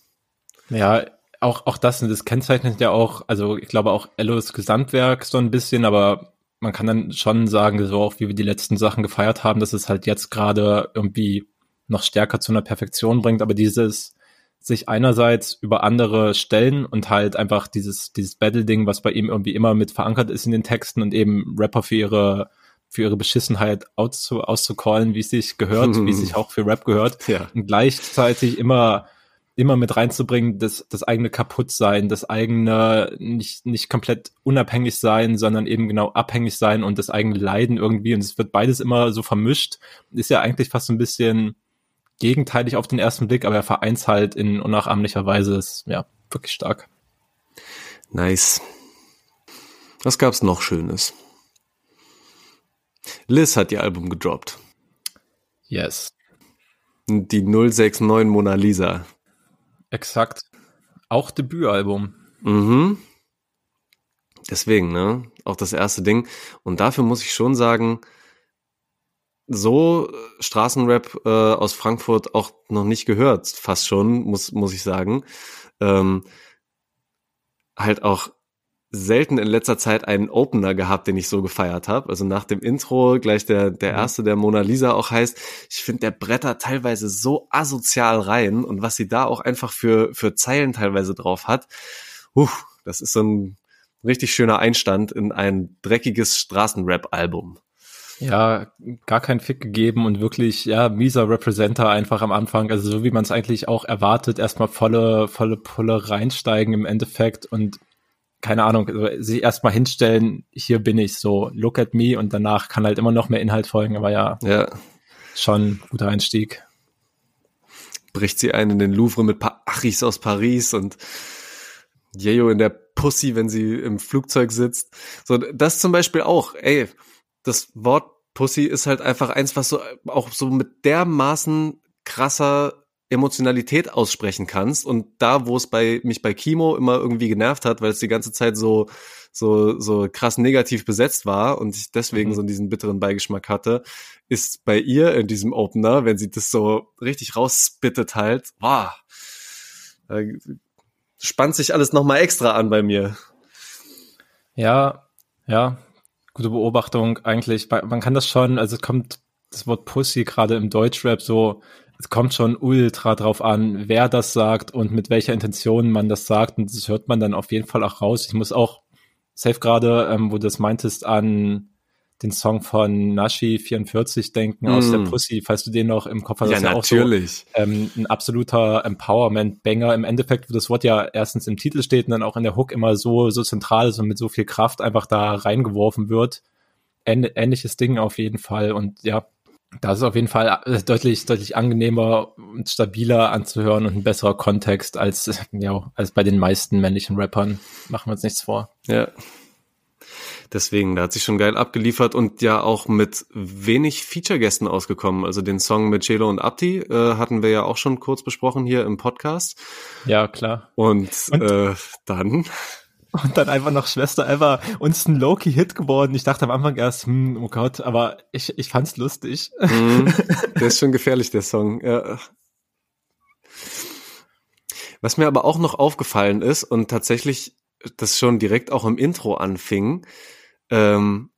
Ja, auch, auch das, das kennzeichnet ja auch, also ich glaube auch Ellos Gesamtwerk so ein bisschen, aber man kann dann schon sagen, so auch wie wir die letzten Sachen gefeiert haben, dass es halt jetzt gerade irgendwie noch stärker zu einer Perfektion bringt, aber dieses sich einerseits über andere stellen und halt einfach dieses, dieses Battle-Ding, was bei ihm irgendwie immer mit verankert ist in den Texten und eben Rapper für ihre für ihre Beschissenheit auszu, auszucallen, wie es sich gehört, wie es sich auch für Rap gehört. Ja. Und gleichzeitig immer immer mit reinzubringen, das, das eigene Kaputtsein, das eigene nicht, nicht komplett unabhängig sein, sondern eben genau abhängig sein und das eigene Leiden irgendwie. Und es wird beides immer so vermischt. Ist ja eigentlich fast so ein bisschen gegenteilig auf den ersten Blick, aber er vereint halt in unnachahmlicher Weise. Ist, ja, wirklich stark. Nice. Was gab's noch Schönes? Liz hat ihr Album gedroppt. Yes. Die 069 Mona Lisa. Exakt. Auch Debütalbum. Mhm. Deswegen, ne? Auch das erste Ding. Und dafür muss ich schon sagen, so Straßenrap äh, aus Frankfurt auch noch nicht gehört, fast schon, muss, muss ich sagen. Ähm, halt auch selten in letzter Zeit einen Opener gehabt, den ich so gefeiert habe. Also nach dem Intro gleich der, der mhm. erste, der Mona Lisa auch heißt. Ich finde, der Bretter teilweise so asozial rein und was sie da auch einfach für, für Zeilen teilweise drauf hat. Uh, das ist so ein richtig schöner Einstand in ein dreckiges Straßenrap-Album. Ja, gar kein Fick gegeben und wirklich, ja, mieser Representer einfach am Anfang. Also so wie man es eigentlich auch erwartet, erstmal volle, volle Pulle reinsteigen im Endeffekt und keine Ahnung, also sich erstmal hinstellen, hier bin ich so, look at me und danach kann halt immer noch mehr Inhalt folgen, aber ja, ja. schon guter Einstieg. Bricht sie ein in den Louvre mit paar Achis aus Paris und Jeyo in der Pussy, wenn sie im Flugzeug sitzt. So, das zum Beispiel auch, ey, das Wort Pussy ist halt einfach eins, was so auch so mit dermaßen krasser Emotionalität aussprechen kannst und da, wo es bei mich bei Kimo immer irgendwie genervt hat, weil es die ganze Zeit so so, so krass negativ besetzt war und ich deswegen Mhm. so diesen bitteren Beigeschmack hatte, ist bei ihr in diesem Opener, wenn sie das so richtig rausspittet halt, wow, da spannt sich alles nochmal extra an bei mir. Ja, ja, gute Beobachtung eigentlich. Man kann das schon, also es kommt das Wort Pussy gerade im Deutschrap so, es kommt schon ultra drauf an, wer das sagt und mit welcher Intention man das sagt und das hört man dann auf jeden Fall auch raus. Ich muss auch safe gerade, ähm, wo du das meintest, an den Song von Nashi 44 denken aus Mm. der Pussy, falls du den noch im Kopf hast. ja, das ist auch so, natürlich. ähm, ein absoluter Empowerment-Banger. Im Endeffekt, wo das Wort ja erstens im Titel steht und dann auch in der Hook immer so, so zentral ist und mit so viel Kraft einfach da reingeworfen wird. Ähn ähnliches Ding auf jeden Fall. Und ja, da ist auf jeden Fall äh, deutlich, deutlich angenehmer und stabiler anzuhören und ein besserer Kontext als, ja, als bei den meisten männlichen Rappern. Machen wir uns nichts vor. Ja. Deswegen, da hat sich schon geil abgeliefert und ja auch mit wenig Feature-Gästen ausgekommen. Also den Song mit Celo und Abdi äh, hatten wir ja auch schon kurz besprochen hier im Podcast. Ja, klar. Und, Und- Äh, dann, Und dann einfach noch Schwester Eva. Uns ist ein Low-Key-Hit geworden. Ich dachte am Anfang erst, hm, oh Gott, aber ich, ich fand's lustig. mh, der ist schon gefährlich, der Song. Ja. Was mir aber auch noch aufgefallen ist und tatsächlich das schon direkt auch im Intro anfing, ähm,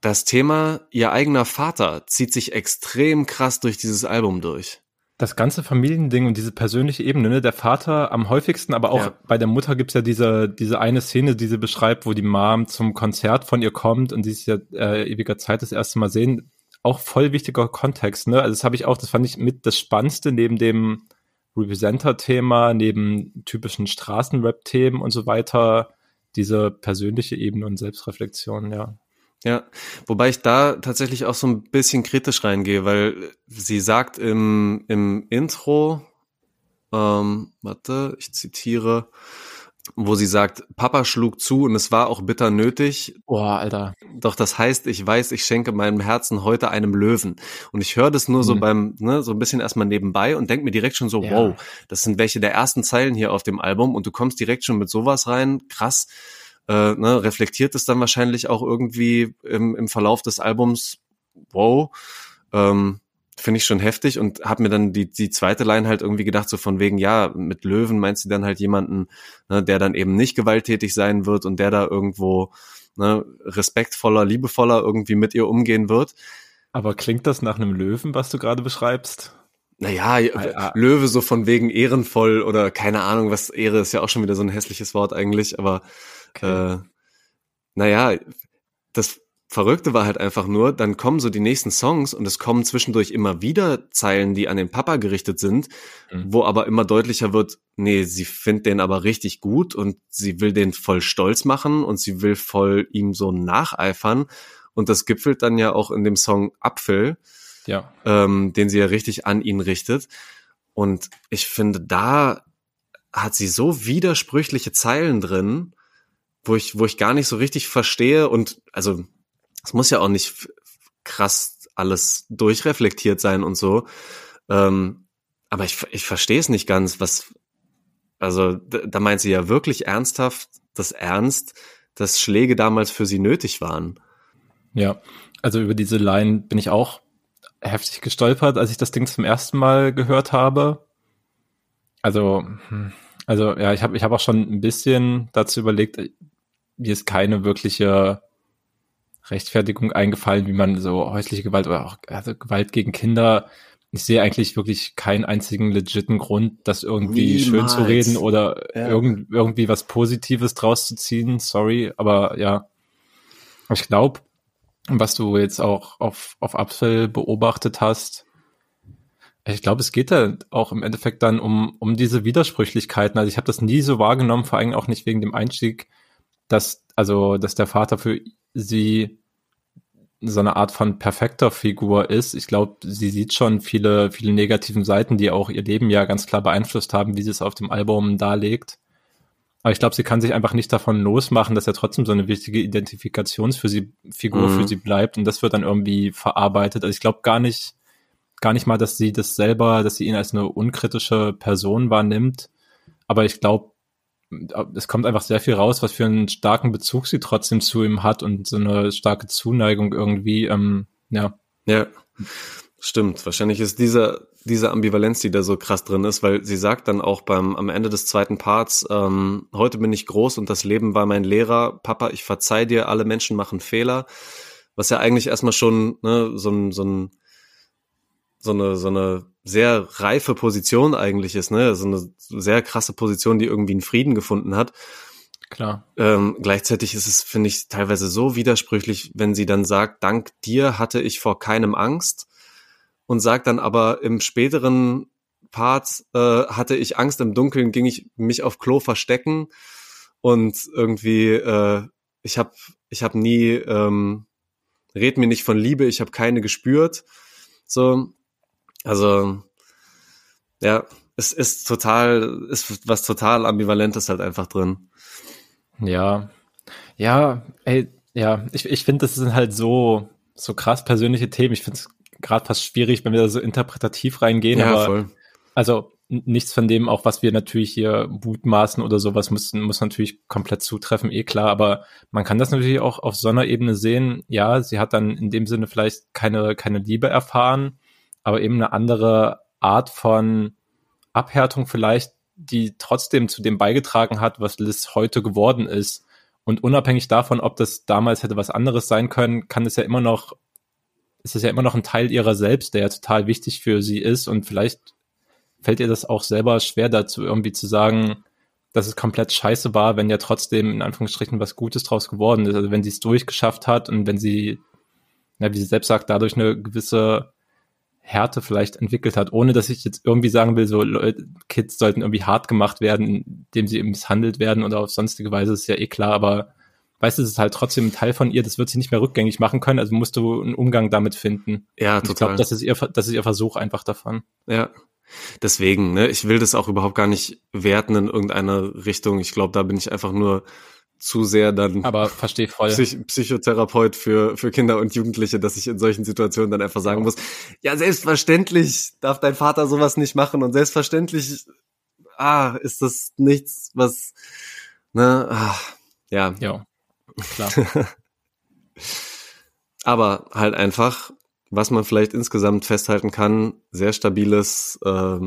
das Thema ihr eigener Vater zieht sich extrem krass durch dieses Album durch. Das ganze Familiending und diese persönliche Ebene, ne? der Vater am häufigsten, aber auch Ja. bei der Mutter gibt's ja diese, diese eine Szene, die sie beschreibt, wo die Mom zum Konzert von ihr kommt und sie ist ja äh, ewiger Zeit das erste Mal sehen. Auch voll wichtiger Kontext, ne? Also das habe ich auch, das fand ich mit das Spannendste neben dem Representer-Thema, neben typischen Straßenrap-Themen und so weiter, diese persönliche Ebene und Selbstreflexion, ja. Ja, wobei ich da tatsächlich auch so ein bisschen kritisch reingehe, weil sie sagt im, im Intro, ähm, warte, ich zitiere, wo sie sagt, Papa schlug zu und es war auch bitter nötig, Boah, Alter. doch das heißt, ich weiß, ich schenke meinem Herzen heute einem Löwen. Und ich höre das nur so Mhm. beim, ne, so ein bisschen erstmal nebenbei und denk mir direkt schon so, Ja. wow, das sind welche der ersten Zeilen hier auf dem Album und du kommst direkt schon mit sowas rein, krass. Äh, ne, reflektiert es dann wahrscheinlich auch irgendwie im, im Verlauf des Albums, wow, ähm, finde ich schon heftig und habe mir dann die, die zweite Line halt irgendwie gedacht, so von wegen, ja, mit Löwen meinst du dann halt jemanden, ne, der dann eben nicht gewalttätig sein wird und der da irgendwo ne, respektvoller, liebevoller irgendwie mit ihr umgehen wird. Aber klingt das nach einem Löwen, was du gerade beschreibst? Naja, ah. Löwe so von wegen ehrenvoll oder keine Ahnung, was Ehre ist ja auch schon wieder so ein hässliches Wort eigentlich, aber Okay. äh, naja, das Verrückte war halt einfach nur, dann kommen so die nächsten Songs und es kommen zwischendurch immer wieder Zeilen, die an den Papa gerichtet sind, Mhm. wo aber immer deutlicher wird, nee, sie findet den aber richtig gut und sie will den voll stolz machen und sie will voll ihm so nacheifern. Und das gipfelt dann ja auch in dem Song Apfel, ja. ähm, den sie ja richtig an ihn richtet. Und ich finde, da hat sie so widersprüchliche Zeilen drin, wo ich, wo ich gar nicht so richtig verstehe. Und also, es muss ja auch nicht krass alles durchreflektiert sein und so. Ähm, aber ich, ich verstehe es nicht ganz, was, also da, meint sie ja wirklich ernsthaft, das Ernst, dass Schläge damals für sie nötig waren. Ja, also über diese Line bin ich auch heftig gestolpert, als ich das Ding zum ersten Mal gehört habe. Also, hm, also ja, ich habe ich hab auch schon ein bisschen dazu überlegt, mir ist keine wirkliche Rechtfertigung eingefallen, wie man so häusliche Gewalt oder auch also Gewalt gegen Kinder. Ich sehe eigentlich wirklich keinen einzigen legiten Grund, das irgendwie schön zu Niemals. reden oder Ja. irgend, irgendwie was Positives draus zu ziehen. Sorry, aber ja. Ich glaube, was du jetzt auch auf, auf Apfel beobachtet hast, ich glaube, es geht da auch im Endeffekt dann um, um diese Widersprüchlichkeiten. Also ich habe das nie so wahrgenommen, vor allem auch nicht wegen dem Einstieg, dass, also, dass der Vater für sie so eine Art von perfekter Figur ist. Ich glaube, sie sieht schon viele, viele negativen Seiten, die auch ihr Leben ja ganz klar beeinflusst haben, wie sie es auf dem Album darlegt. Aber ich glaube, sie kann sich einfach nicht davon losmachen, dass er trotzdem so eine wichtige Identifikationsfigur Mhm. für sie bleibt und das wird dann irgendwie verarbeitet. Also ich glaube gar nicht, gar nicht mal, dass sie das selber, dass sie ihn als eine unkritische Person wahrnimmt. Aber ich glaube, es kommt einfach sehr viel raus, was für einen starken Bezug sie trotzdem zu ihm hat und so eine starke Zuneigung irgendwie, ähm, ja. Ja, stimmt. Wahrscheinlich ist dieser, diese Ambivalenz, die da so krass drin ist, weil sie sagt dann auch beim, am Ende des zweiten Parts, ähm, heute bin ich groß und das Leben war mein Lehrer. Papa, ich verzeih dir, alle Menschen machen Fehler. Was ja eigentlich erstmal schon, ne, so ein, so ein, so eine, so eine sehr reife Position eigentlich ist, ne? So eine sehr krasse Position, die irgendwie einen Frieden gefunden hat. Klar. Ähm, gleichzeitig ist es, finde ich, teilweise so widersprüchlich, wenn sie dann sagt, dank dir hatte ich vor keinem Angst und sagt dann aber im späteren Part äh, hatte ich Angst im Dunkeln, ging ich mich auf Klo verstecken und irgendwie äh, ich habe ich habe nie ähm, red mir nicht von Liebe, ich habe keine gespürt. So also, ja, es ist total, ist was total Ambivalentes halt einfach drin. Ja, ja, ey, ja, ich, ich finde, das sind halt so, so krass persönliche Themen. Ich finde es gerade fast schwierig, wenn wir da so interpretativ reingehen, ja, aber voll. also nichts von dem, auch was wir natürlich hier mutmaßen oder sowas, muss, muss natürlich komplett zutreffen, eh klar, aber man kann das natürlich auch auf so einer Ebene sehen. Ja, sie hat dann in dem Sinne vielleicht keine, keine Liebe erfahren, aber eben eine andere Art von Abhärtung vielleicht, die trotzdem zu dem beigetragen hat, was Liz heute geworden ist. Und unabhängig davon, ob das damals hätte was anderes sein können, kann es ja immer noch, ist es ja immer noch ein Teil ihrer selbst, der ja total wichtig für sie ist. Und vielleicht fällt ihr das auch selber schwer dazu, irgendwie zu sagen, dass es komplett scheiße war, wenn ja trotzdem in Anführungsstrichen was Gutes draus geworden ist. Also wenn sie es durchgeschafft hat und wenn sie, ja, wie sie selbst sagt, dadurch eine gewisse Härte vielleicht entwickelt hat, ohne dass ich jetzt irgendwie sagen will, so Leute, Kids sollten irgendwie hart gemacht werden, indem sie misshandelt werden oder auf sonstige Weise, ist ja eh klar, aber weißt du, es ist halt trotzdem ein Teil von ihr, das wird sie nicht mehr rückgängig machen können, also musst du einen Umgang damit finden. Ja, Und total. Ich glaube, das ist ihr, das ist ihr Versuch einfach davon. Ja. Deswegen, ne, ich will das auch überhaupt gar nicht werten in irgendeine Richtung. Ich glaube, da bin ich einfach nur zu sehr dann aber verstehe voll. Psych Psychotherapeut für für Kinder und Jugendliche, dass ich in solchen Situationen dann einfach sagen muss, ja selbstverständlich darf dein Vater sowas nicht machen und selbstverständlich ah ist das nichts, was ne ah, ja. Ja klar. Aber halt einfach was man vielleicht insgesamt festhalten kann, sehr stabiles äh,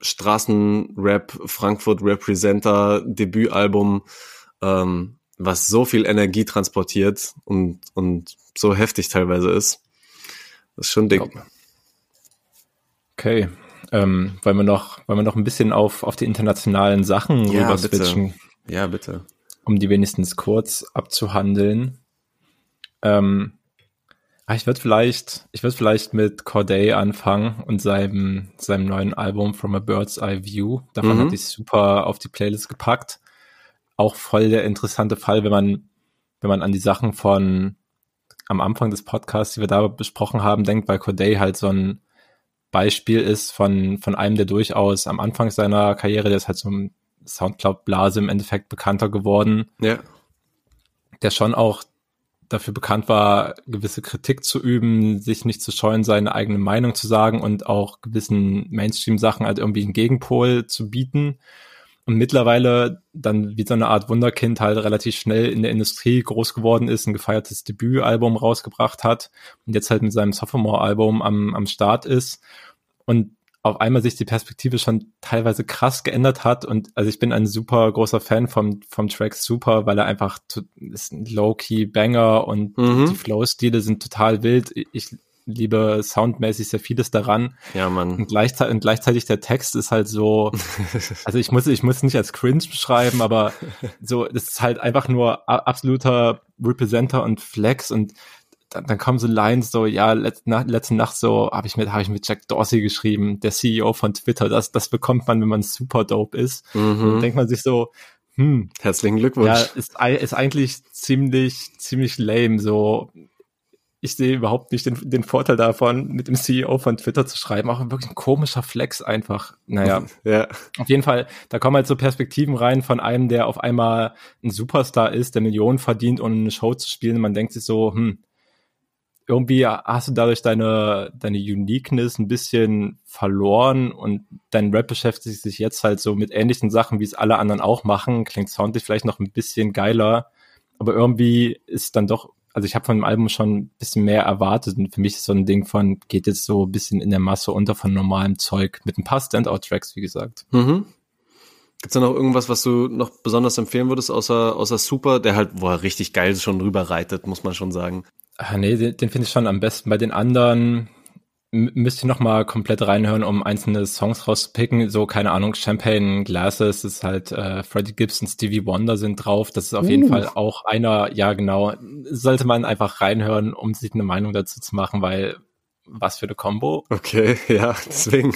Straßenrap Frankfurt Representer Debütalbum ähm, was so viel Energie transportiert und, und so heftig teilweise ist. Das ist schon dick. Okay. Ähm, wollen wir noch, wollen wir noch ein bisschen auf, auf die internationalen Sachen ja, rüber switchen? Ja, bitte. Um die wenigstens kurz abzuhandeln. Ähm, ah, ich würde vielleicht, ich würde vielleicht mit Corday anfangen und seinem, seinem neuen Album From a Bird's Eye View. Davon mhm. hatte ich super auf die Playlist gepackt auch voll der interessante Fall, wenn man, wenn man an die Sachen von am Anfang des Podcasts, die wir da besprochen haben, denkt, weil Corday halt so ein Beispiel ist von, von einem, der durchaus am Anfang seiner Karriere, der ist halt so ein Soundcloud-Blase im Endeffekt bekannter geworden. Ja. Der schon auch dafür bekannt war, gewisse Kritik zu üben, sich nicht zu scheuen, seine eigene Meinung zu sagen und auch gewissen Mainstream-Sachen halt irgendwie einen Gegenpol zu bieten und mittlerweile dann wie so eine Art Wunderkind halt relativ schnell in der Industrie groß geworden ist, ein gefeiertes Debütalbum rausgebracht hat und jetzt halt mit seinem Sophomore-Album am, am Start ist und auf einmal sich die Perspektive schon teilweise krass geändert hat und also ich bin ein super großer Fan vom, vom Track Super, weil er einfach ist ein Low-Key Banger und mhm. die Flow-Stile sind total wild. Ich liebe soundmäßig sehr vieles daran. Ja, Mann. Und, gleichzeitig, und gleichzeitig der Text ist halt so, also ich muss, ich muss nicht als cringe beschreiben, aber so, das ist halt einfach nur absoluter Representer und Flex und dann, dann kommen so Lines so, ja, letzte Nacht, letzte Nacht so habe ich mit habe ich mit Jack Dorsey geschrieben, der CEO von Twitter. Das das bekommt man, wenn man super dope ist. Mhm. Denkt man sich so, hm, herzlichen Glückwunsch. Ja, ist, ist eigentlich ziemlich ziemlich lame so ich sehe überhaupt nicht den, den Vorteil davon, mit dem CEO von Twitter zu schreiben. Auch wirklich ein komischer Flex einfach. Naja, ja. auf jeden Fall, da kommen halt so Perspektiven rein von einem, der auf einmal ein Superstar ist, der Millionen verdient, um eine Show zu spielen. man denkt sich so, hm, irgendwie hast du dadurch deine, deine Uniqueness ein bisschen verloren und dein Rap beschäftigt sich jetzt halt so mit ähnlichen Sachen, wie es alle anderen auch machen. Klingt soundlich vielleicht noch ein bisschen geiler, aber irgendwie ist dann doch, also ich habe von dem Album schon ein bisschen mehr erwartet und für mich ist so ein Ding von, geht jetzt so ein bisschen in der Masse unter von normalem Zeug mit ein paar Standout-Tracks, wie gesagt. Mhm. Gibt's da noch irgendwas, was du noch besonders empfehlen würdest, außer, außer Super, der halt, wo er richtig geil schon rüber reitet, muss man schon sagen. Ah, nee, den, den finde ich schon am besten. Bei den anderen müsste ich noch mal komplett reinhören, um einzelne Songs rauszupicken. So, keine Ahnung, Champagne Glasses ist halt äh, Freddie Gibson, Stevie Wonder sind drauf. Das ist auf uh. jeden Fall auch einer, ja genau, sollte man einfach reinhören, um sich eine Meinung dazu zu machen, weil was für eine Combo. Okay, ja, deswegen.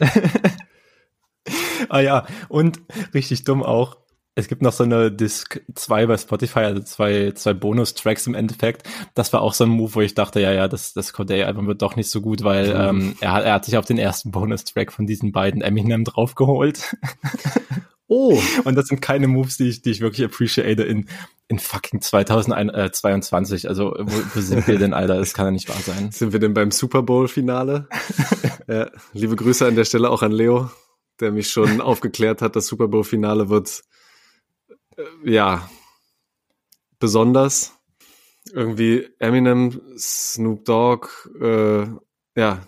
ah ja, und richtig dumm auch, es gibt noch so eine Disc 2 bei Spotify, also zwei, zwei Bonus-Tracks im Endeffekt. Das war auch so ein Move, wo ich dachte, ja, ja, das, das Corday-Album wird doch nicht so gut, weil ähm, er, er hat sich auf den ersten Bonus-Track von diesen beiden Eminem draufgeholt. Oh. Und das sind keine Moves, die ich, die ich wirklich appreciate in, in fucking 2022. Also, wo, wo sind wir denn, Alter? Das kann ja nicht wahr sein. Sind wir denn beim Super Bowl-Finale? ja, liebe Grüße an der Stelle auch an Leo, der mich schon aufgeklärt hat, das Super Bowl-Finale wird äh, ja, besonders. Irgendwie Eminem, Snoop Dogg, äh, ja,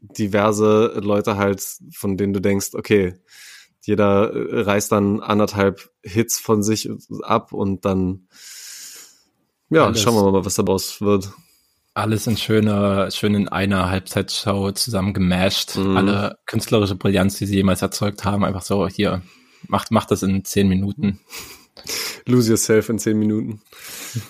diverse Leute halt, von denen du denkst, okay, jeder äh, reißt dann anderthalb Hits von sich ab und dann, ja, alles, schauen wir mal, was daraus wird. Alles in schöner, schön in einer Halbzeitshow zusammen gemasht. Mhm. Alle künstlerische Brillanz, die sie jemals erzeugt haben, einfach so, hier, macht, macht das in zehn Minuten. Lose yourself in zehn Minuten.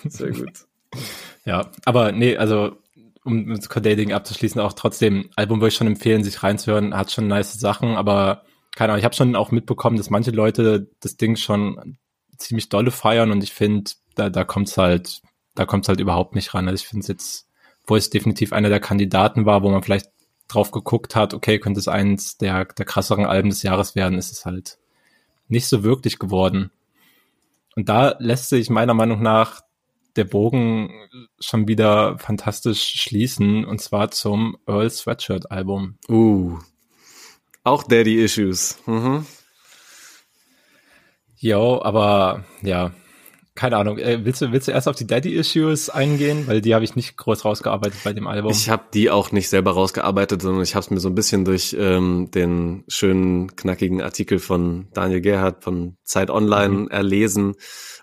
Sehr gut. ja, aber nee, also um das Corday-Ding abzuschließen, auch trotzdem, Album würde ich schon empfehlen, sich reinzuhören, hat schon nice Sachen, aber keine Ahnung, ich habe schon auch mitbekommen, dass manche Leute das Ding schon ziemlich dolle feiern und ich finde, da, da kommt's halt, da kommt's halt überhaupt nicht ran. Also ich finde es jetzt, wo es definitiv einer der Kandidaten war, wo man vielleicht drauf geguckt hat, okay, könnte es eins der, der krasseren Alben des Jahres werden, ist es halt nicht so wirklich geworden. Und da lässt sich meiner Meinung nach der Bogen schon wieder fantastisch schließen, und zwar zum Earl Sweatshirt Album. Uh, auch Daddy Issues. Mhm. Jo, aber ja, keine Ahnung. Äh, willst du, willst du erst auf die Daddy-Issues eingehen? Weil die habe ich nicht groß rausgearbeitet bei dem Album. Ich habe die auch nicht selber rausgearbeitet, sondern ich habe es mir so ein bisschen durch ähm, den schönen, knackigen Artikel von Daniel Gerhardt von Zeit Online mhm. erlesen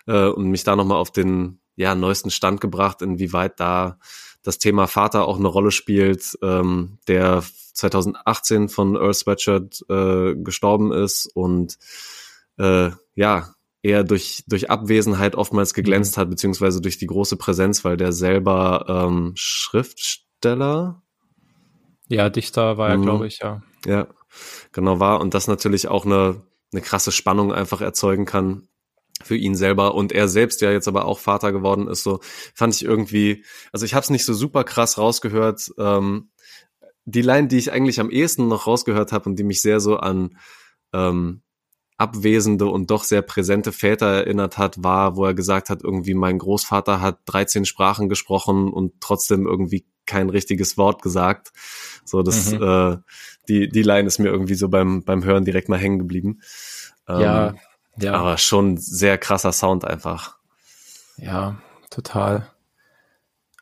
äh, und mich da nochmal auf den ja, neuesten Stand gebracht, inwieweit da das Thema Vater auch eine Rolle spielt, ähm, der 2018 von Earl Sweatshirt äh, gestorben ist und äh, ja, eher durch, durch Abwesenheit oftmals geglänzt mhm. hat, beziehungsweise durch die große Präsenz, weil der selber ähm, Schriftsteller. Ja, Dichter war er, mhm. glaube ich, ja. Ja, genau war. Und das natürlich auch eine, eine krasse Spannung einfach erzeugen kann für ihn selber und er selbst ja jetzt aber auch Vater geworden ist, so fand ich irgendwie, also ich habe es nicht so super krass rausgehört. Ähm, die Line, die ich eigentlich am ehesten noch rausgehört habe und die mich sehr so an ähm, abwesende und doch sehr präsente Väter erinnert hat, war, wo er gesagt hat, irgendwie mein Großvater hat 13 Sprachen gesprochen und trotzdem irgendwie kein richtiges Wort gesagt. So, das, mhm. äh, die, die Line ist mir irgendwie so beim, beim Hören direkt mal hängen geblieben. Ähm, ja, ja. Aber schon sehr krasser Sound einfach. Ja, total.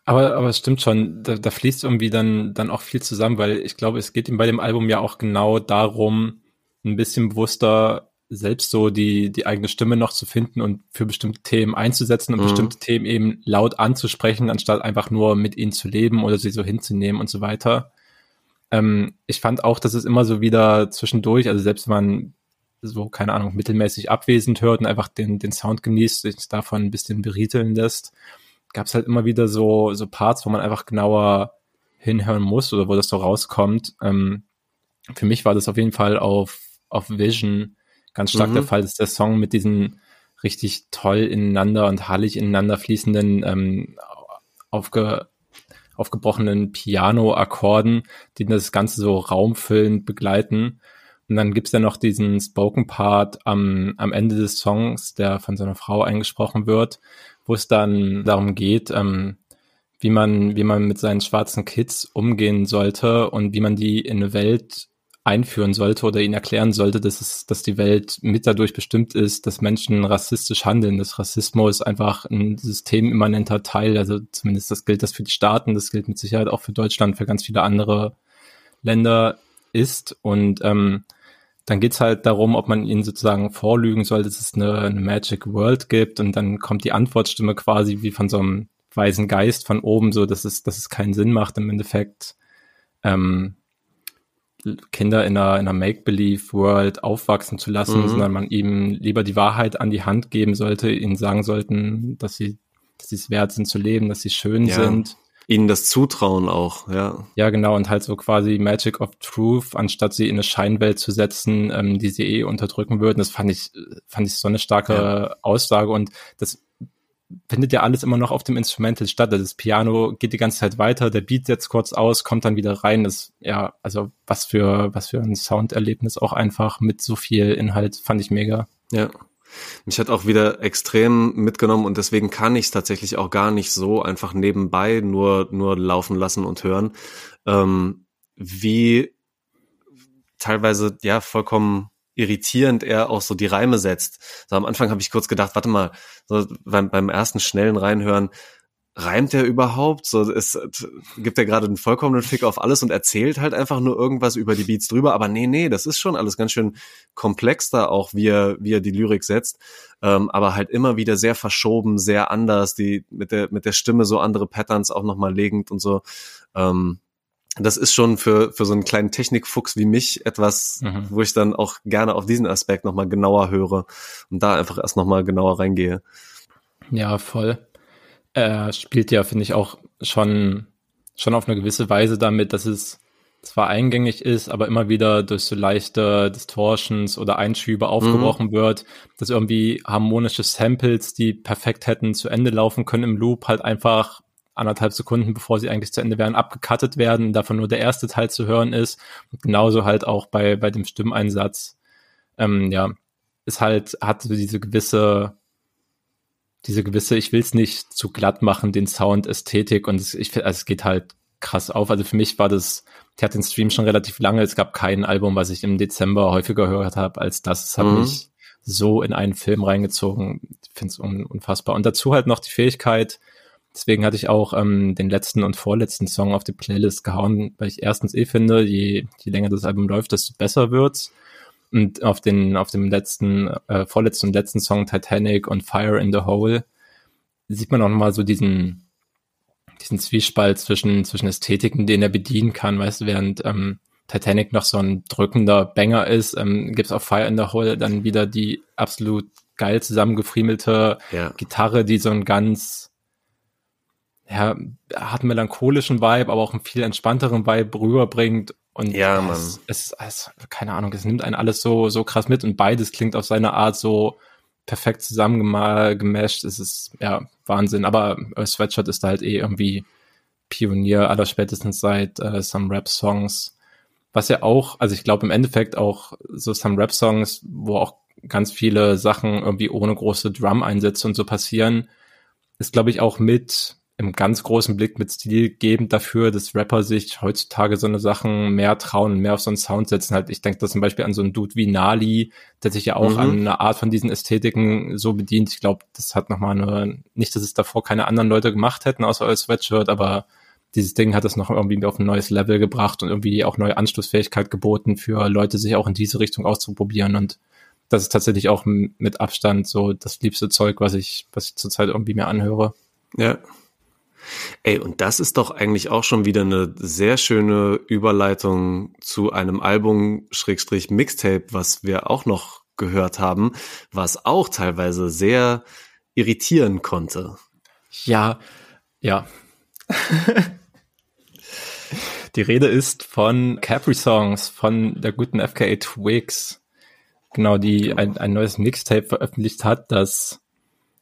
Aber, aber es stimmt schon, da, da fließt irgendwie dann, dann auch viel zusammen, weil ich glaube, es geht ihm bei dem Album ja auch genau darum, ein bisschen bewusster selbst so die, die eigene Stimme noch zu finden und für bestimmte Themen einzusetzen und mhm. bestimmte Themen eben laut anzusprechen, anstatt einfach nur mit ihnen zu leben oder sie so hinzunehmen und so weiter. Ähm, ich fand auch, dass es immer so wieder zwischendurch, also selbst wenn man so, keine Ahnung, mittelmäßig abwesend hört und einfach den, den Sound genießt, sich davon ein bisschen berieteln lässt, gab es halt immer wieder so, so Parts, wo man einfach genauer hinhören muss oder wo das so rauskommt. Ähm, für mich war das auf jeden Fall auf, auf Vision ganz stark mhm. der Fall, dass der Song mit diesen richtig toll ineinander und hallig ineinander fließenden ähm, aufge, aufgebrochenen Piano-Akkorden, die das Ganze so raumfüllend begleiten. Und dann gibt's ja noch diesen Spoken-Part am, am Ende des Songs, der von seiner Frau eingesprochen wird, wo es dann darum geht, ähm, wie man, wie man mit seinen schwarzen Kids umgehen sollte und wie man die in eine Welt einführen sollte oder ihnen erklären sollte, dass es, dass die Welt mit dadurch bestimmt ist, dass Menschen rassistisch handeln, dass Rassismus einfach ein systemimmanenter Teil, also zumindest das gilt das für die Staaten, das gilt mit Sicherheit auch für Deutschland, für ganz viele andere Länder ist und ähm, dann geht's halt darum, ob man ihnen sozusagen vorlügen soll, dass es eine, eine Magic World gibt und dann kommt die Antwortstimme quasi wie von so einem weisen Geist von oben, so dass es, dass es keinen Sinn macht im Endeffekt. Ähm, Kinder in einer, in einer Make-Believe-World aufwachsen zu lassen, mhm. sondern man ihm lieber die Wahrheit an die Hand geben sollte, ihnen sagen sollten, dass sie, dass sie es wert sind zu leben, dass sie schön ja. sind. Ihnen das zutrauen auch, ja. Ja, genau, und halt so quasi Magic of Truth, anstatt sie in eine Scheinwelt zu setzen, ähm, die sie eh unterdrücken würden. Das fand ich, fand ich so eine starke ja. Aussage und das findet ja alles immer noch auf dem Instrumental statt. Also das Piano geht die ganze Zeit weiter, der Beat setzt kurz aus, kommt dann wieder rein. Das, ja, also was für, was für ein Sounderlebnis auch einfach mit so viel Inhalt fand ich mega. Ja. Mich hat auch wieder extrem mitgenommen und deswegen kann ich es tatsächlich auch gar nicht so einfach nebenbei nur, nur laufen lassen und hören, ähm, wie teilweise ja vollkommen irritierend er auch so die Reime setzt. So am Anfang habe ich kurz gedacht, warte mal, so beim, beim ersten schnellen Reinhören, reimt er überhaupt? So, es gibt er gerade einen vollkommenen Fick auf alles und erzählt halt einfach nur irgendwas über die Beats drüber. Aber nee, nee, das ist schon alles ganz schön komplex da auch, wie er, wie er die Lyrik setzt. Ähm, aber halt immer wieder sehr verschoben, sehr anders, die mit der, mit der Stimme so andere Patterns auch nochmal legend und so. Ähm, das ist schon für, für so einen kleinen Technikfuchs wie mich etwas, mhm. wo ich dann auch gerne auf diesen Aspekt nochmal genauer höre und da einfach erst nochmal genauer reingehe. Ja, voll. Er spielt ja, finde ich, auch schon, schon auf eine gewisse Weise damit, dass es zwar eingängig ist, aber immer wieder durch so leichte Distortions oder Einschübe aufgebrochen mhm. wird, dass irgendwie harmonische Samples, die perfekt hätten zu Ende laufen können im Loop, halt einfach anderthalb Sekunden, bevor sie eigentlich zu Ende wären, abgekattet werden, davon nur der erste Teil zu hören ist. Und genauso halt auch bei, bei dem Stimmeinsatz. Ähm, ja, ist halt, hat so diese gewisse, diese gewisse, ich will es nicht zu glatt machen, den Sound, Ästhetik und es, ich, also es geht halt krass auf. Also für mich war das, ich hatte den Stream schon relativ lange, es gab kein Album, was ich im Dezember häufiger gehört habe als das. Es hat mhm. mich so in einen Film reingezogen. Ich finde es un unfassbar. Und dazu halt noch die Fähigkeit, Deswegen hatte ich auch ähm, den letzten und vorletzten Song auf die Playlist gehauen, weil ich erstens eh finde, je, je länger das Album läuft, desto besser wird's. Und auf den, auf dem letzten, äh, vorletzten und letzten Song Titanic und Fire in the Hole sieht man auch nochmal so diesen, diesen Zwiespalt zwischen, zwischen Ästhetiken, den er bedienen kann, weißt du, während ähm, Titanic noch so ein drückender Banger ist, ähm, gibt es auf Fire in the Hole dann wieder die absolut geil zusammengefriemelte ja. Gitarre, die so ein ganz ja, hat einen melancholischen Vibe, aber auch einen viel entspannteren Vibe rüberbringt. Und ja, man. Es, es, es, keine Ahnung, es nimmt einen alles so, so krass mit und beides klingt auf seine Art so perfekt zusammengemasht. Es ist, ja, Wahnsinn. Aber Sweatshirt ist da halt eh irgendwie Pionier, aller spätestens seit äh, Some Rap Songs. Was ja auch, also ich glaube im Endeffekt auch so Some Rap Songs, wo auch ganz viele Sachen irgendwie ohne große Drum-Einsätze und so passieren, ist glaube ich auch mit im ganz großen Blick mit Stil gebend dafür, dass Rapper sich heutzutage so eine Sachen mehr trauen und mehr auf so einen Sound setzen. Halt, ich denke da zum Beispiel an so einen Dude wie Nali, der sich ja auch mhm. an eine Art von diesen Ästhetiken so bedient. Ich glaube, das hat nochmal eine, nicht, dass es davor keine anderen Leute gemacht hätten, außer euer Sweatshirt, aber dieses Ding hat es noch irgendwie auf ein neues Level gebracht und irgendwie auch neue Anschlussfähigkeit geboten für Leute, sich auch in diese Richtung auszuprobieren und das ist tatsächlich auch mit Abstand so das liebste Zeug, was ich, was ich zurzeit irgendwie mehr anhöre. Ja, Ey, und das ist doch eigentlich auch schon wieder eine sehr schöne Überleitung zu einem Album Schrägstrich Mixtape, was wir auch noch gehört haben, was auch teilweise sehr irritieren konnte. Ja, ja. Die Rede ist von Capri Songs, von der guten FKA Twigs. Genau, die ein, ein neues Mixtape veröffentlicht hat, das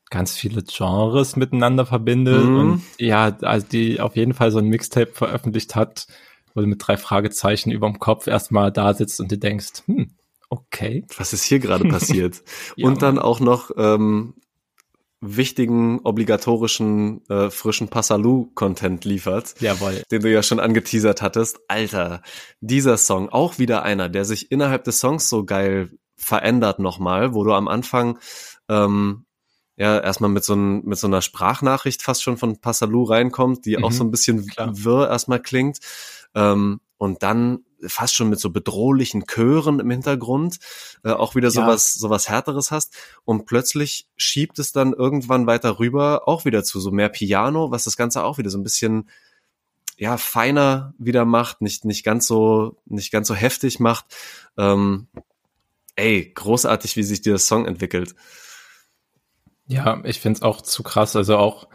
ganz viele Genres miteinander verbindet mhm. und ja, also die auf jeden Fall so ein Mixtape veröffentlicht hat, wo du mit drei Fragezeichen überm Kopf erstmal da sitzt und du denkst, hm, okay. Was ist hier gerade passiert? ja, und dann auch noch ähm, wichtigen, obligatorischen, äh, frischen Passalou-Content liefert. Jawohl. Den du ja schon angeteasert hattest. Alter, dieser Song, auch wieder einer, der sich innerhalb des Songs so geil verändert nochmal, wo du am Anfang ähm, ja erstmal mit so, ein, mit so einer Sprachnachricht fast schon von Passalou reinkommt, die mhm, auch so ein bisschen klar. wirr erstmal klingt. Ähm, und dann fast schon mit so bedrohlichen Chören im Hintergrund äh, auch wieder sowas ja. sowas härteres hast und plötzlich schiebt es dann irgendwann weiter rüber auch wieder zu so mehr Piano, was das ganze auch wieder so ein bisschen ja feiner wieder macht, nicht nicht ganz so nicht ganz so heftig macht. Ähm, ey, großartig, wie sich dieser Song entwickelt. Ja, ich find's auch zu krass, also auch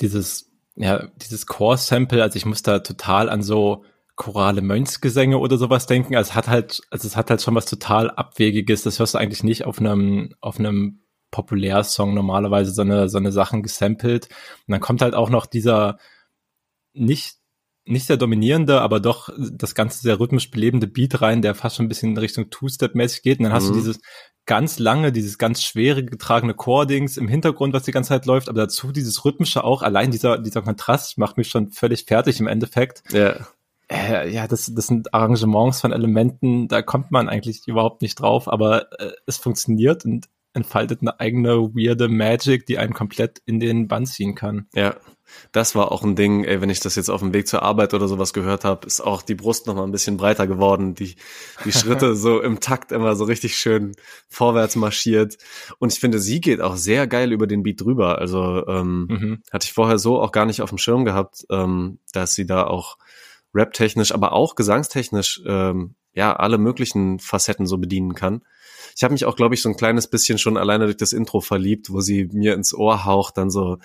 dieses ja, dieses Core-Sample, also ich muss da total an so chorale Mönchsgesänge oder sowas denken. Also es hat halt, also es hat halt schon was total Abwegiges. Das hörst du eigentlich nicht auf einem, auf einem Populärsong normalerweise so eine, so eine Sachen gesampelt. Und dann kommt halt auch noch dieser nicht, nicht sehr dominierende, aber doch das Ganze sehr rhythmisch belebende Beat rein, der fast schon ein bisschen in Richtung Two-Step-mäßig geht. Und dann hast mhm. du dieses ganz lange, dieses ganz schwere getragene Chordings im Hintergrund, was die ganze Zeit läuft, aber dazu dieses rhythmische auch. Allein dieser, dieser Kontrast macht mich schon völlig fertig im Endeffekt. Ja äh, ja, das, das sind Arrangements von Elementen, da kommt man eigentlich überhaupt nicht drauf, aber äh, es funktioniert und entfaltet eine eigene weirde Magic, die einen komplett in den Bann ziehen kann. Ja, das war auch ein Ding, ey, wenn ich das jetzt auf dem Weg zur Arbeit oder sowas gehört habe, ist auch die Brust noch mal ein bisschen breiter geworden, die, die Schritte so im Takt immer so richtig schön vorwärts marschiert. Und ich finde, sie geht auch sehr geil über den Beat drüber. Also ähm, mhm. hatte ich vorher so auch gar nicht auf dem Schirm gehabt, ähm, dass sie da auch rap-technisch, aber auch gesangstechnisch ähm, ja alle möglichen Facetten so bedienen kann. Ich habe mich auch, glaube ich, so ein kleines bisschen schon alleine durch das Intro verliebt, wo sie mir ins Ohr haucht, dann so,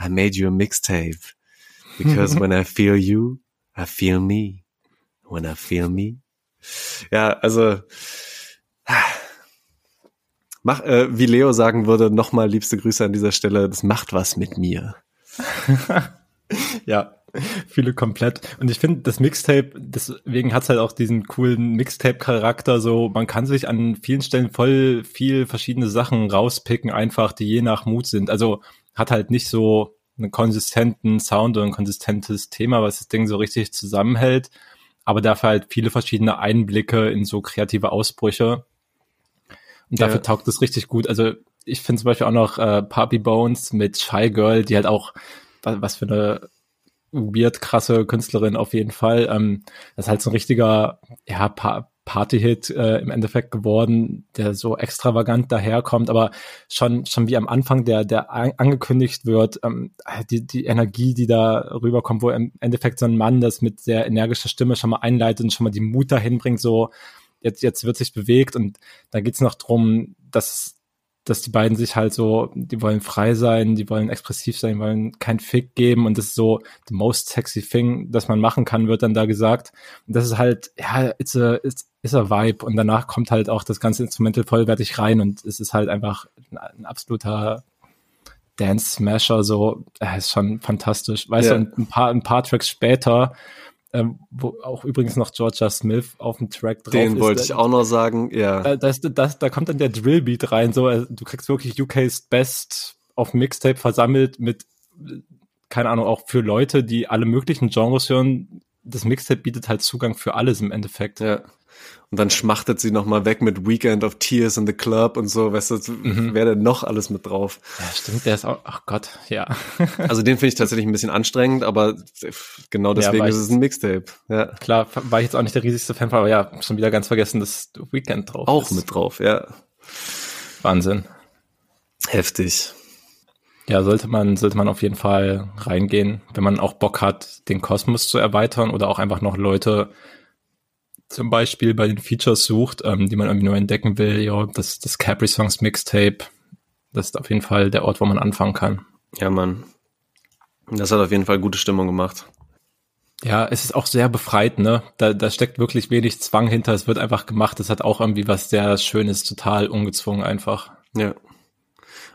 I made you a mixtape. Because when I feel you, I feel me. When I feel me. Ja, also mach, äh, wie Leo sagen würde, nochmal liebste Grüße an dieser Stelle, das macht was mit mir. ja, Viele komplett. Und ich finde, das Mixtape, deswegen hat's halt auch diesen coolen Mixtape-Charakter. So, man kann sich an vielen Stellen voll viel verschiedene Sachen rauspicken, einfach, die je nach Mut sind. Also hat halt nicht so einen konsistenten Sound oder ein konsistentes Thema, was das Ding so richtig zusammenhält. Aber dafür halt viele verschiedene Einblicke in so kreative Ausbrüche. Und dafür ja. taugt es richtig gut. Also ich finde zum Beispiel auch noch äh, Puppy Bones mit Shy Girl, die halt auch was für eine weird krasse Künstlerin auf jeden Fall. Ähm, das ist halt so ein richtiger ja, pa Party-Hit äh, im Endeffekt geworden, der so extravagant daherkommt, aber schon schon wie am Anfang, der der angekündigt wird, ähm, die die Energie, die da rüberkommt, wo im Endeffekt so ein Mann das mit sehr energischer Stimme schon mal einleitet und schon mal die Mut dahin bringt, so jetzt jetzt wird sich bewegt und da geht's noch drum, dass dass die beiden sich halt so, die wollen frei sein, die wollen expressiv sein, wollen kein Fick geben und das ist so the most sexy thing, das man machen kann, wird dann da gesagt. Und das ist halt, ja, it's a, it's, it's a Vibe und danach kommt halt auch das ganze Instrumental vollwertig rein und es ist halt einfach ein, ein absoluter Dance Smasher, so, äh, ist schon fantastisch. Weißt ja. du, ein paar, ein paar Tracks später ähm, wo auch übrigens noch Georgia Smith auf dem Track drauf Den ist. wollte ich auch noch sagen, ja. Da, das, das, da kommt dann der Drillbeat rein, so, also, du kriegst wirklich UK's Best auf Mixtape versammelt mit, keine Ahnung, auch für Leute, die alle möglichen Genres hören. Das Mixtape bietet halt Zugang für alles im Endeffekt. Ja. Und dann schmachtet sie nochmal weg mit Weekend of Tears in the Club und so, weißt du, mhm. wer denn noch alles mit drauf? Ja, stimmt, der ist auch, ach Gott, ja. also den finde ich tatsächlich ein bisschen anstrengend, aber genau deswegen ja, ist es ein Mixtape. Ja. Klar, war ich jetzt auch nicht der riesigste Fan, aber ja, schon wieder ganz vergessen, dass Weekend drauf auch ist. Auch mit drauf, ja. Wahnsinn. Heftig. Ja, sollte man, sollte man auf jeden Fall reingehen, wenn man auch Bock hat, den Kosmos zu erweitern oder auch einfach noch Leute zum Beispiel bei den Features sucht, ähm, die man irgendwie nur entdecken will, ja, das, das Capri Songs Mixtape, das ist auf jeden Fall der Ort, wo man anfangen kann. Ja, Mann. Das hat auf jeden Fall gute Stimmung gemacht. Ja, es ist auch sehr befreit, ne? Da, da steckt wirklich wenig Zwang hinter. Es wird einfach gemacht. Es hat auch irgendwie was sehr Schönes, total ungezwungen einfach. Ja.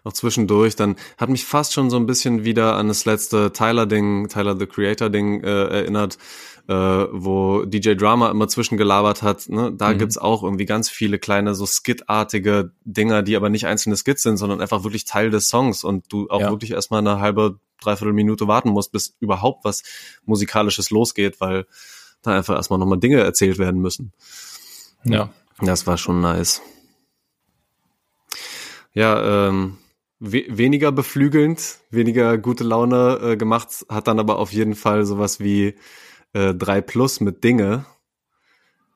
Auch zwischendurch. Dann hat mich fast schon so ein bisschen wieder an das letzte Tyler-Ding, Tyler the Creator-Ding äh, erinnert, äh, wo DJ Drama immer zwischengelabert hat. Ne? Da mhm. gibt's auch irgendwie ganz viele kleine so Skit-artige Dinger, die aber nicht einzelne Skits sind, sondern einfach wirklich Teil des Songs und du auch ja. wirklich erstmal eine halbe, dreiviertel Minute warten musst, bis überhaupt was Musikalisches losgeht, weil da einfach erstmal nochmal Dinge erzählt werden müssen. Ja. Das war schon nice. Ja, ähm, we weniger beflügelnd, weniger gute Laune äh, gemacht, hat dann aber auf jeden Fall sowas wie äh, 3 Plus mit Dinge.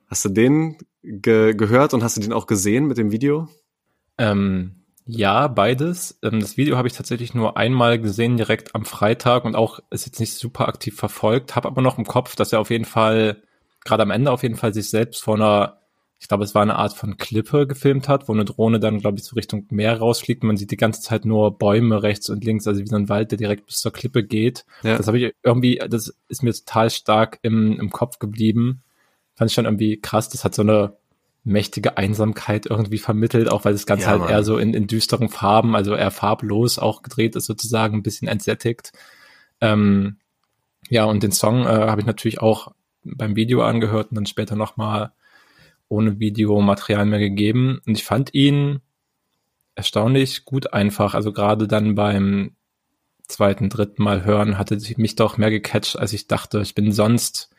Hast du den ge gehört und hast du den auch gesehen mit dem Video? Ähm, ja, beides. Ähm, das Video habe ich tatsächlich nur einmal gesehen, direkt am Freitag und auch ist jetzt nicht super aktiv verfolgt, habe aber noch im Kopf, dass er auf jeden Fall, gerade am Ende auf jeden Fall sich selbst vor einer ich glaube, es war eine Art von Klippe gefilmt hat, wo eine Drohne dann, glaube ich, so Richtung Meer rausfliegt. Man sieht die ganze Zeit nur Bäume rechts und links, also wie so ein Wald, der direkt bis zur Klippe geht. Ja. Das habe ich irgendwie, das ist mir total stark im, im Kopf geblieben. Fand ich schon irgendwie krass. Das hat so eine mächtige Einsamkeit irgendwie vermittelt, auch weil das Ganze ja, halt Mann. eher so in, in düsteren Farben, also eher farblos auch gedreht ist sozusagen, ein bisschen entsättigt. Ähm, ja, und den Song äh, habe ich natürlich auch beim Video angehört und dann später nochmal ohne Videomaterial mehr gegeben. Und ich fand ihn erstaunlich gut einfach. Also gerade dann beim zweiten, dritten Mal hören hatte mich doch mehr gecatcht, als ich dachte. Ich bin sonst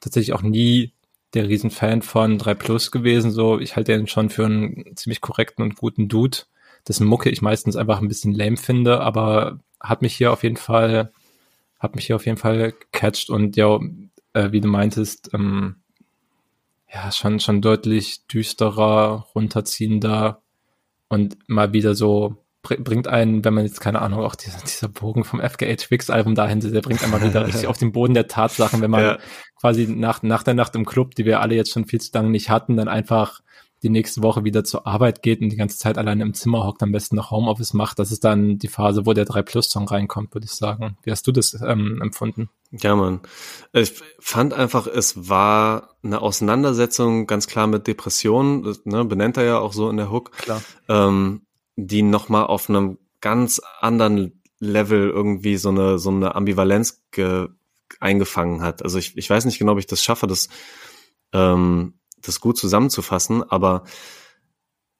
tatsächlich auch nie der Riesenfan von 3 Plus gewesen. So, ich halte den schon für einen ziemlich korrekten und guten Dude, dessen Mucke ich meistens einfach ein bisschen lame finde, aber hat mich hier auf jeden Fall, hat mich hier auf jeden Fall gecatcht und ja, äh, wie du meintest, ähm, ja, schon, schon deutlich düsterer, runterziehender und mal wieder so bringt einen, wenn man jetzt keine Ahnung, auch dieser, dieser Bogen vom FKA Twix Album dahin, der bringt einmal wieder richtig auf den Boden der Tatsachen, wenn man ja. quasi nach, nach der Nacht im Club, die wir alle jetzt schon viel zu lange nicht hatten, dann einfach die nächste Woche wieder zur Arbeit geht und die ganze Zeit alleine im Zimmer hockt, am besten noch Homeoffice macht, das ist dann die Phase, wo der 3 Plus Song reinkommt, würde ich sagen. Wie hast du das ähm, empfunden? Ja, man. Ich fand einfach, es war eine Auseinandersetzung ganz klar mit Depressionen, ne, benennt er ja auch so in der Hook, klar. Ähm, die nochmal auf einem ganz anderen Level irgendwie so eine, so eine Ambivalenz ge eingefangen hat. Also ich, ich weiß nicht genau, ob ich das schaffe, das ähm, das gut zusammenzufassen, aber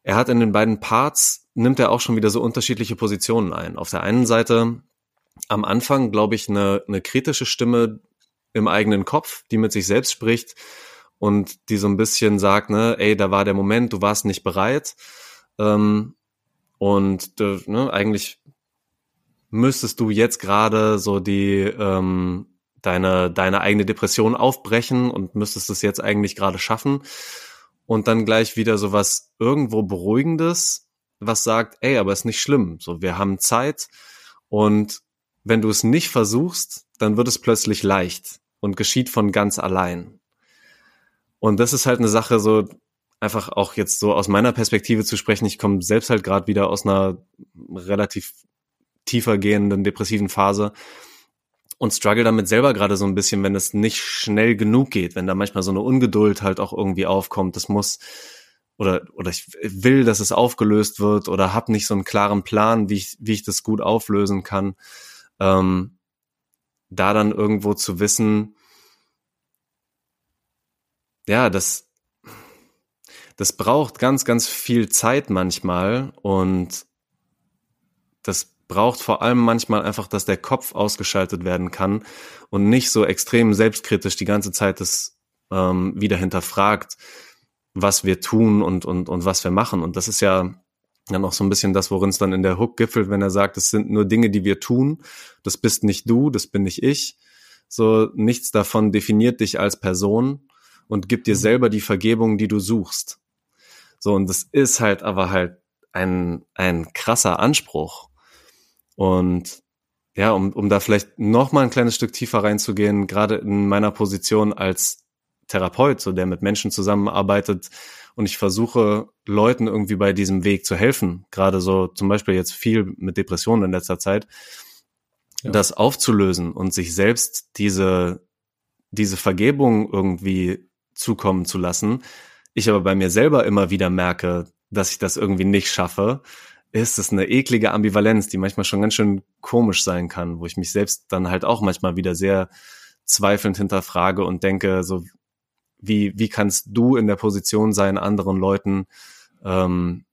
er hat in den beiden Parts, nimmt er auch schon wieder so unterschiedliche Positionen ein. Auf der einen Seite am Anfang, glaube ich, eine, eine kritische Stimme im eigenen Kopf, die mit sich selbst spricht und die so ein bisschen sagt, ne, ey, da war der Moment, du warst nicht bereit. Ähm, und äh, ne, eigentlich müsstest du jetzt gerade so die ähm, deine, deine eigene Depression aufbrechen und müsstest es jetzt eigentlich gerade schaffen. Und dann gleich wieder so was irgendwo Beruhigendes, was sagt, ey, aber ist nicht schlimm. So, wir haben Zeit und wenn du es nicht versuchst, dann wird es plötzlich leicht und geschieht von ganz allein. Und das ist halt eine Sache, so einfach auch jetzt so aus meiner Perspektive zu sprechen. Ich komme selbst halt gerade wieder aus einer relativ tiefer gehenden depressiven Phase und struggle damit selber gerade so ein bisschen, wenn es nicht schnell genug geht, wenn da manchmal so eine Ungeduld halt auch irgendwie aufkommt. Das muss oder oder ich will, dass es aufgelöst wird oder habe nicht so einen klaren Plan, wie ich wie ich das gut auflösen kann. Ähm, da dann irgendwo zu wissen, ja, das das braucht ganz ganz viel Zeit manchmal und das braucht vor allem manchmal einfach, dass der Kopf ausgeschaltet werden kann und nicht so extrem selbstkritisch die ganze Zeit das ähm, wieder hinterfragt, was wir tun und, und, und was wir machen. Und das ist ja dann auch so ein bisschen das, worin es dann in der Hook gipfelt, wenn er sagt, es sind nur Dinge, die wir tun. Das bist nicht du, das bin nicht ich. So, nichts davon definiert dich als Person und gibt dir mhm. selber die Vergebung, die du suchst. So, und das ist halt aber halt ein, ein krasser Anspruch. Und ja, um, um da vielleicht noch mal ein kleines Stück tiefer reinzugehen, gerade in meiner Position als Therapeut, so der mit Menschen zusammenarbeitet und ich versuche Leuten irgendwie bei diesem Weg zu helfen, gerade so zum Beispiel jetzt viel mit Depressionen in letzter Zeit, ja. das aufzulösen und sich selbst diese diese Vergebung irgendwie zukommen zu lassen. Ich aber bei mir selber immer wieder merke, dass ich das irgendwie nicht schaffe, ist es eine eklige Ambivalenz, die manchmal schon ganz schön komisch sein kann, wo ich mich selbst dann halt auch manchmal wieder sehr zweifelnd hinterfrage und denke, so wie, wie kannst du in der Position sein, anderen Leuten ähm,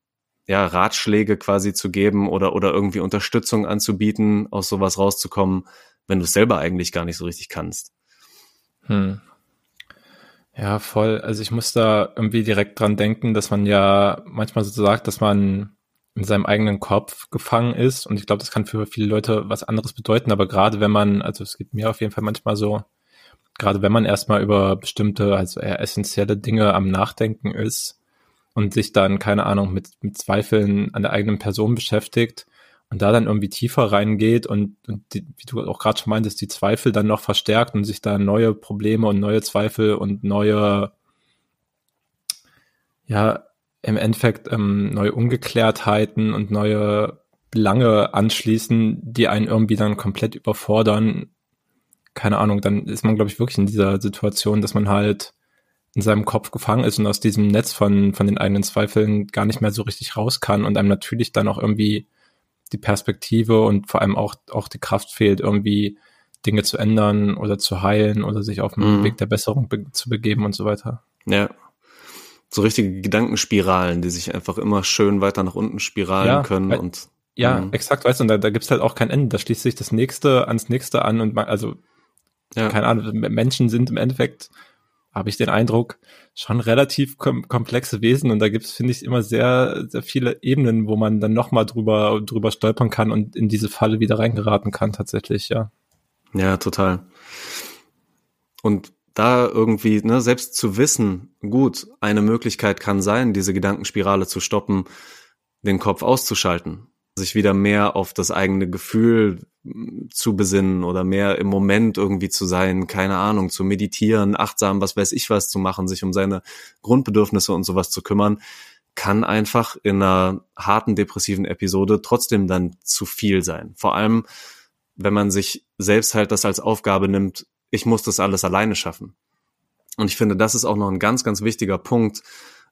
ja, Ratschläge quasi zu geben oder, oder irgendwie Unterstützung anzubieten, aus sowas rauszukommen, wenn du es selber eigentlich gar nicht so richtig kannst. Hm. Ja, voll. Also ich muss da irgendwie direkt dran denken, dass man ja manchmal so sagt, dass man in seinem eigenen Kopf gefangen ist. Und ich glaube, das kann für viele Leute was anderes bedeuten. Aber gerade wenn man, also es gibt mir auf jeden Fall manchmal so, gerade wenn man erstmal über bestimmte, also eher essentielle Dinge am Nachdenken ist, und sich dann, keine Ahnung, mit, mit Zweifeln an der eigenen Person beschäftigt und da dann irgendwie tiefer reingeht und, und die, wie du auch gerade schon meintest, die Zweifel dann noch verstärkt und sich da neue Probleme und neue Zweifel und neue, ja, im Endeffekt ähm, neue Ungeklärtheiten und neue Belange anschließen, die einen irgendwie dann komplett überfordern. Keine Ahnung, dann ist man, glaube ich, wirklich in dieser Situation, dass man halt in seinem Kopf gefangen ist und aus diesem Netz von, von den eigenen Zweifeln gar nicht mehr so richtig raus kann und einem natürlich dann auch irgendwie die Perspektive und vor allem auch, auch die Kraft fehlt, irgendwie Dinge zu ändern oder zu heilen oder sich auf den mhm. Weg der Besserung be zu begeben und so weiter. Ja. So richtige Gedankenspiralen, die sich einfach immer schön weiter nach unten spiralen ja, können und ja, mhm. exakt, weißt du, und da, da gibt's halt auch kein Ende. Da schließt sich das nächste ans nächste an und man, also, ja. keine Ahnung, Menschen sind im Endeffekt habe ich den Eindruck, schon relativ kom komplexe Wesen und da gibt es, finde ich, immer sehr, sehr viele Ebenen, wo man dann nochmal drüber, drüber stolpern kann und in diese Falle wieder reingeraten kann, tatsächlich, ja. Ja, total. Und da irgendwie, ne, selbst zu wissen, gut, eine Möglichkeit kann sein, diese Gedankenspirale zu stoppen, den Kopf auszuschalten sich wieder mehr auf das eigene Gefühl hm, zu besinnen oder mehr im Moment irgendwie zu sein, keine Ahnung, zu meditieren, achtsam, was weiß ich was zu machen, sich um seine Grundbedürfnisse und sowas zu kümmern, kann einfach in einer harten depressiven Episode trotzdem dann zu viel sein. Vor allem, wenn man sich selbst halt das als Aufgabe nimmt, ich muss das alles alleine schaffen. Und ich finde, das ist auch noch ein ganz, ganz wichtiger Punkt,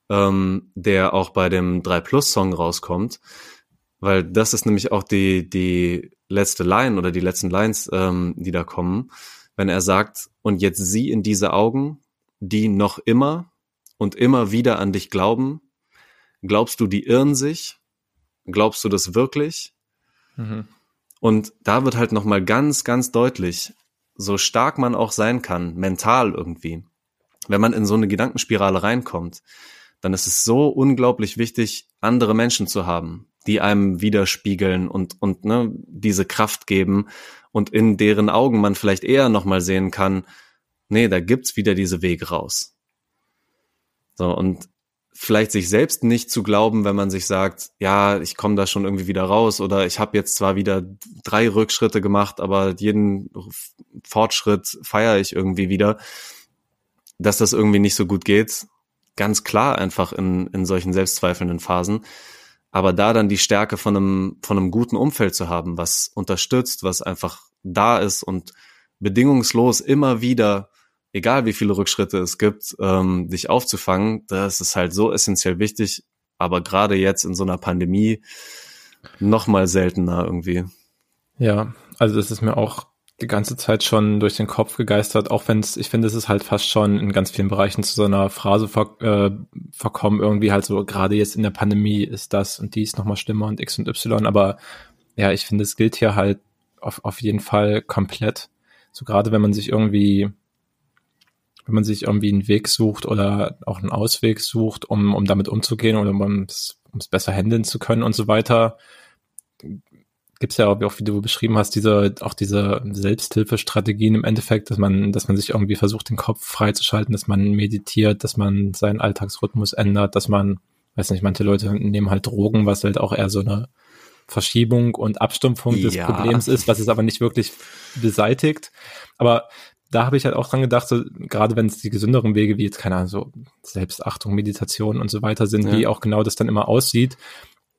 ähm, der auch bei dem 3 Plus Song rauskommt weil das ist nämlich auch die, die letzte Line oder die letzten Lines, ähm, die da kommen, wenn er sagt, und jetzt sieh in diese Augen, die noch immer und immer wieder an dich glauben, glaubst du, die irren sich? Glaubst du das wirklich? Mhm. Und da wird halt nochmal ganz, ganz deutlich, so stark man auch sein kann, mental irgendwie, wenn man in so eine Gedankenspirale reinkommt, dann ist es so unglaublich wichtig, andere Menschen zu haben, die einem widerspiegeln und, und ne, diese Kraft geben und in deren Augen man vielleicht eher nochmal sehen kann, nee, da gibt's wieder diese Wege raus. So, und vielleicht sich selbst nicht zu glauben, wenn man sich sagt, ja, ich komme da schon irgendwie wieder raus oder ich habe jetzt zwar wieder drei Rückschritte gemacht, aber jeden Fortschritt feiere ich irgendwie wieder, dass das irgendwie nicht so gut geht. Ganz klar einfach in, in solchen selbstzweifelnden Phasen. Aber da dann die Stärke von einem, von einem guten Umfeld zu haben, was unterstützt, was einfach da ist und bedingungslos immer wieder, egal wie viele Rückschritte es gibt, ähm, dich aufzufangen, das ist halt so essentiell wichtig. Aber gerade jetzt in so einer Pandemie noch mal seltener irgendwie. Ja, also das ist mir auch die ganze Zeit schon durch den Kopf gegeistert, auch wenn es, ich finde, es ist halt fast schon in ganz vielen Bereichen zu so einer Phrase ver, äh, verkommen, irgendwie halt so, gerade jetzt in der Pandemie ist das und dies nochmal schlimmer und X und Y, aber ja, ich finde, es gilt hier halt auf, auf jeden Fall komplett. So gerade wenn man sich irgendwie, wenn man sich irgendwie einen Weg sucht oder auch einen Ausweg sucht, um, um damit umzugehen oder um es besser handeln zu können und so weiter, gibt's ja auch, wie du beschrieben hast, diese, auch diese Selbsthilfestrategien im Endeffekt, dass man, dass man sich irgendwie versucht, den Kopf freizuschalten, dass man meditiert, dass man seinen Alltagsrhythmus ändert, dass man, weiß nicht, manche Leute nehmen halt Drogen, was halt auch eher so eine Verschiebung und Abstumpfung des ja. Problems ist, was es aber nicht wirklich beseitigt. Aber da habe ich halt auch dran gedacht, so, gerade wenn es die gesünderen Wege wie jetzt, keine Ahnung, so Selbstachtung, Meditation und so weiter sind, ja. wie auch genau das dann immer aussieht,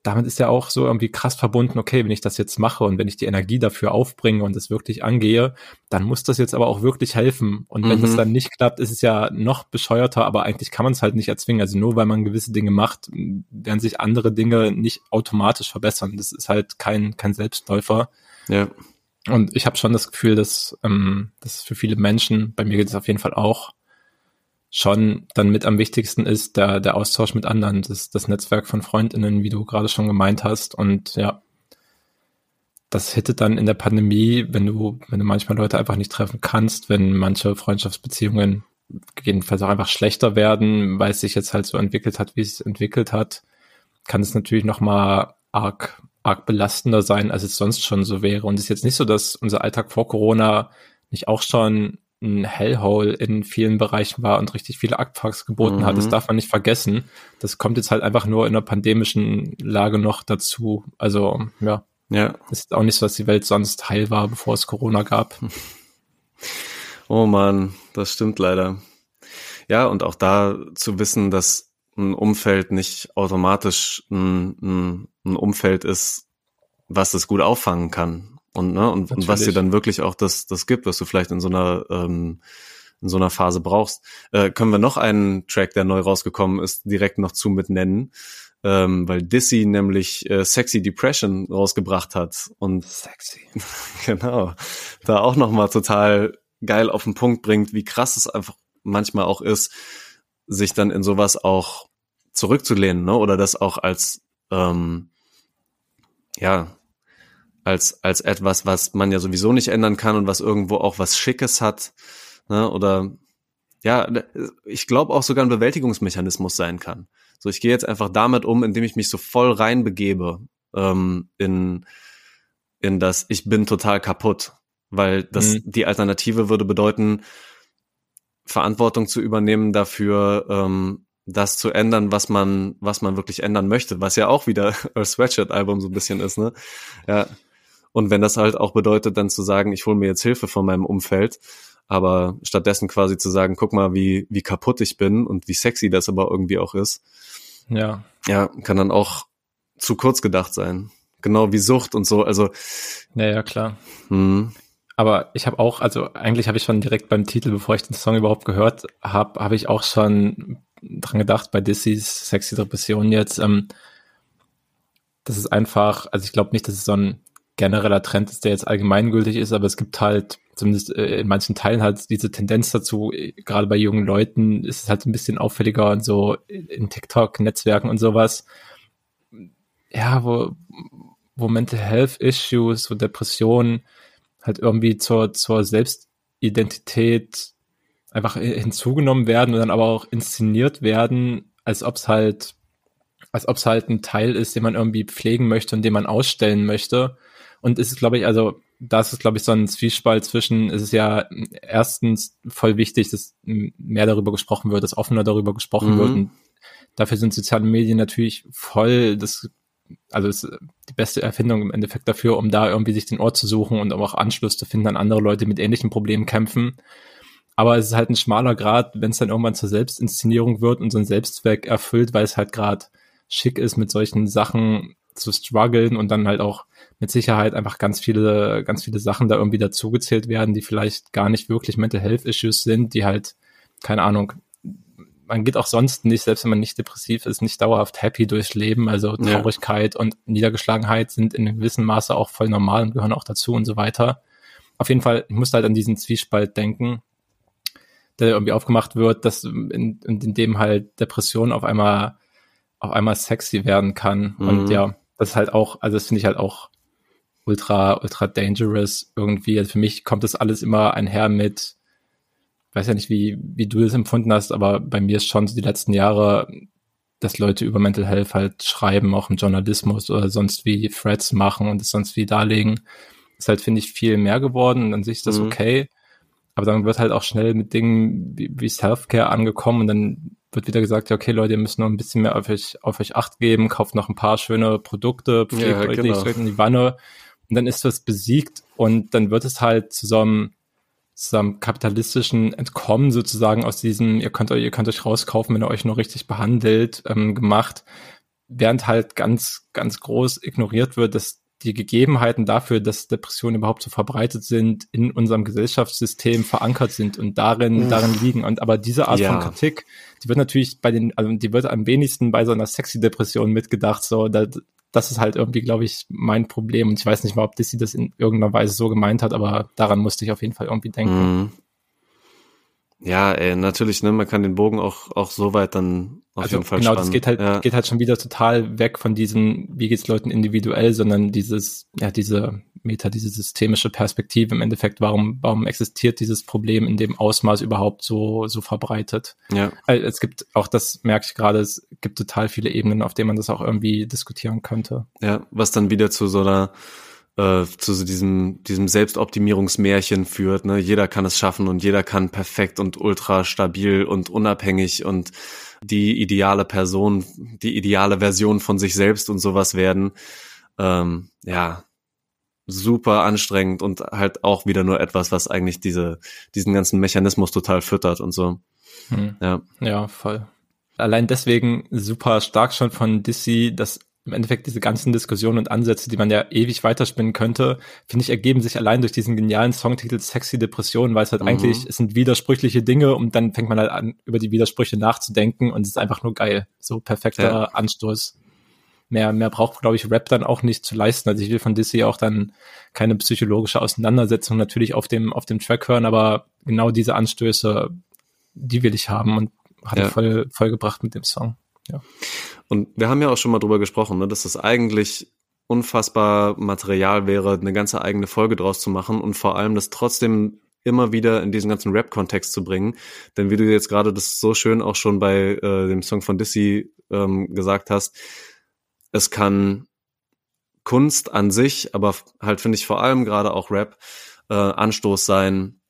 damit ist ja auch so irgendwie krass verbunden, okay, wenn ich das jetzt mache und wenn ich die Energie dafür aufbringe und es wirklich angehe, dann muss das jetzt aber auch wirklich helfen. Und wenn mhm. das dann nicht klappt, ist es ja noch bescheuerter, aber eigentlich kann man es halt nicht erzwingen. Also nur weil man gewisse Dinge macht, werden sich andere Dinge nicht automatisch verbessern. Das ist halt kein, kein Selbstläufer. Ja. Und ich habe schon das Gefühl, dass ähm, das für viele Menschen, bei mir geht es auf jeden Fall auch, schon dann mit am wichtigsten ist der, der Austausch mit anderen, das, das Netzwerk von FreundInnen, wie du gerade schon gemeint hast. Und ja, das hittet dann in der Pandemie, wenn du, wenn du manchmal Leute einfach nicht treffen kannst, wenn manche Freundschaftsbeziehungen gegebenenfalls auch einfach schlechter werden, weil es sich jetzt halt so entwickelt hat, wie es entwickelt hat, kann es natürlich nochmal arg, arg belastender sein, als es sonst schon so wäre. Und es ist jetzt nicht so, dass unser Alltag vor Corona nicht auch schon ein Hellhole in vielen Bereichen war und richtig viele Abfucks geboten mhm. hat. Das mhm. darf man nicht vergessen. Das kommt jetzt halt einfach nur in der pandemischen Lage noch dazu. Also, ja. Ja. Ist auch nicht so, dass die Welt sonst heil war, bevor es Corona gab. Oh man, das stimmt leider. Ja, und auch da zu wissen, dass ein Umfeld nicht automatisch ein, ein, ein Umfeld ist, was es gut auffangen kann. Und, ne, und, und was dir dann wirklich auch das, das gibt, was du vielleicht in so einer, ähm, in so einer Phase brauchst. Äh, können wir noch einen Track, der neu rausgekommen ist, direkt noch zu mit nennen, ähm, weil Dizzy nämlich äh, Sexy Depression rausgebracht hat und sexy. genau da auch noch mal total geil auf den Punkt bringt, wie krass es einfach manchmal auch ist, sich dann in sowas auch zurückzulehnen, ne? Oder das auch als ähm, ja als, als etwas, was man ja sowieso nicht ändern kann und was irgendwo auch was Schickes hat. Ne? Oder ja, ich glaube auch sogar ein Bewältigungsmechanismus sein kann. So, ich gehe jetzt einfach damit um, indem ich mich so voll reinbegebe ähm, in, in das, ich bin total kaputt. Weil das mhm. die Alternative würde bedeuten, Verantwortung zu übernehmen dafür, ähm, das zu ändern, was man, was man wirklich ändern möchte, was ja auch wieder ein Sweatshirt-Album so ein bisschen ist, ne? Ja, und wenn das halt auch bedeutet, dann zu sagen, ich hole mir jetzt Hilfe von meinem Umfeld, aber stattdessen quasi zu sagen, guck mal, wie, wie kaputt ich bin und wie sexy das aber irgendwie auch ist. Ja. Ja, kann dann auch zu kurz gedacht sein. Genau wie Sucht und so. Also. Ja, ja, klar. Hm. Aber ich habe auch, also eigentlich habe ich schon direkt beim Titel, bevor ich den Song überhaupt gehört habe, habe ich auch schon dran gedacht bei Dissys Sexy Depression jetzt. Ähm, das ist einfach, also ich glaube nicht, dass es so ein genereller Trend ist, der jetzt allgemeingültig ist, aber es gibt halt zumindest äh, in manchen Teilen halt diese Tendenz dazu, gerade bei jungen Leuten ist es halt ein bisschen auffälliger und so in TikTok-Netzwerken und sowas. Ja, wo, wo Mental Health Issues, wo Depressionen halt irgendwie zur, zur Selbstidentität einfach hinzugenommen werden und dann aber auch inszeniert werden, als ob es halt, als ob es halt ein Teil ist, den man irgendwie pflegen möchte und den man ausstellen möchte. Und es ist, glaube ich, also das ist, glaube ich, so ein Zwiespalt zwischen, es ist ja erstens voll wichtig, dass mehr darüber gesprochen wird, dass offener darüber gesprochen mhm. wird. Und dafür sind soziale Medien natürlich voll das, also ist die beste Erfindung im Endeffekt dafür, um da irgendwie sich den Ort zu suchen und um auch Anschluss zu finden an andere Leute, die mit ähnlichen Problemen kämpfen. Aber es ist halt ein schmaler Grad, wenn es dann irgendwann zur Selbstinszenierung wird und so ein Selbstzweck erfüllt, weil es halt gerade schick ist, mit solchen Sachen zu strugglen und dann halt auch mit Sicherheit einfach ganz viele, ganz viele Sachen da irgendwie dazugezählt werden, die vielleicht gar nicht wirklich Mental Health Issues sind, die halt, keine Ahnung, man geht auch sonst nicht, selbst wenn man nicht depressiv ist, nicht dauerhaft happy durchs Leben. Also Traurigkeit ja. und Niedergeschlagenheit sind in einem gewissen Maße auch voll normal und gehören auch dazu und so weiter. Auf jeden Fall, ich musste halt an diesen Zwiespalt denken, der irgendwie aufgemacht wird, dass in, in dem halt Depression auf einmal auf einmal sexy werden kann. Mhm. Und ja, das ist halt auch, also das finde ich halt auch ultra, ultra dangerous irgendwie. Also für mich kommt das alles immer einher mit, weiß ja nicht, wie, wie du das empfunden hast, aber bei mir ist schon so die letzten Jahre, dass Leute über Mental Health halt schreiben, auch im Journalismus oder sonst wie Threads machen und es sonst wie darlegen, ist halt, finde ich, viel mehr geworden und an sich ist das mhm. okay. Aber dann wird halt auch schnell mit Dingen wie, wie Self-Care angekommen und dann wird wieder gesagt, ja, okay, Leute, ihr müsst noch ein bisschen mehr auf euch, auf euch Acht geben, kauft noch ein paar schöne Produkte, pflegt ja, euch genau. nicht in die Wanne und dann ist das besiegt und dann wird es halt zu so einem, zu einem kapitalistischen Entkommen sozusagen aus diesem, ihr könnt euch, ihr könnt euch rauskaufen, wenn ihr euch nur richtig behandelt, ähm, gemacht, während halt ganz, ganz groß ignoriert wird, dass die Gegebenheiten dafür, dass Depressionen überhaupt so verbreitet sind, in unserem Gesellschaftssystem verankert sind und darin, darin liegen. Und aber diese Art ja. von Kritik, die wird natürlich bei den, also die wird am wenigsten bei so einer sexy Depression mitgedacht. So, da, das ist halt irgendwie, glaube ich, mein Problem. Und ich weiß nicht mal, ob Dissy das in irgendeiner Weise so gemeint hat, aber daran musste ich auf jeden Fall irgendwie denken. Mhm. Ja, ey, natürlich, ne, man kann den Bogen auch, auch so weit dann auf also jeden Fall Genau, spannen. das geht halt, ja. geht halt schon wieder total weg von diesen, wie geht's Leuten individuell, sondern dieses, ja, diese Meta, diese systemische Perspektive im Endeffekt, warum, warum existiert dieses Problem in dem Ausmaß überhaupt so, so verbreitet? Ja. Also es gibt auch, das merke ich gerade, es gibt total viele Ebenen, auf denen man das auch irgendwie diskutieren könnte. Ja, was dann wieder zu so einer, äh, zu so diesem, diesem Selbstoptimierungsmärchen führt. Ne? Jeder kann es schaffen und jeder kann perfekt und ultra stabil und unabhängig und die ideale Person, die ideale Version von sich selbst und sowas werden. Ähm, ja, super anstrengend und halt auch wieder nur etwas, was eigentlich diese, diesen ganzen Mechanismus total füttert und so. Hm. Ja. ja, voll. Allein deswegen super stark schon von Dissy, dass im Endeffekt diese ganzen Diskussionen und Ansätze, die man ja ewig weiterspinnen könnte, finde ich, ergeben sich allein durch diesen genialen Songtitel Sexy Depression, weil es halt mhm. eigentlich, es sind widersprüchliche Dinge und dann fängt man halt an, über die Widersprüche nachzudenken und es ist einfach nur geil. So perfekter ja. Anstoß. Mehr, mehr braucht, glaube ich, Rap dann auch nicht zu leisten. Also ich will von Dizzy auch dann keine psychologische Auseinandersetzung natürlich auf dem, auf dem Track hören, aber genau diese Anstöße, die will ich haben und hat ja. voll, voll gebracht mit dem Song. Ja. Und wir haben ja auch schon mal drüber gesprochen, ne, dass das eigentlich unfassbar Material wäre, eine ganze eigene Folge draus zu machen und vor allem das trotzdem immer wieder in diesen ganzen Rap-Kontext zu bringen. Denn wie du jetzt gerade das so schön auch schon bei äh, dem Song von Dissy ähm, gesagt hast, es kann Kunst an sich, aber halt finde ich vor allem gerade auch Rap, äh, Anstoß sein,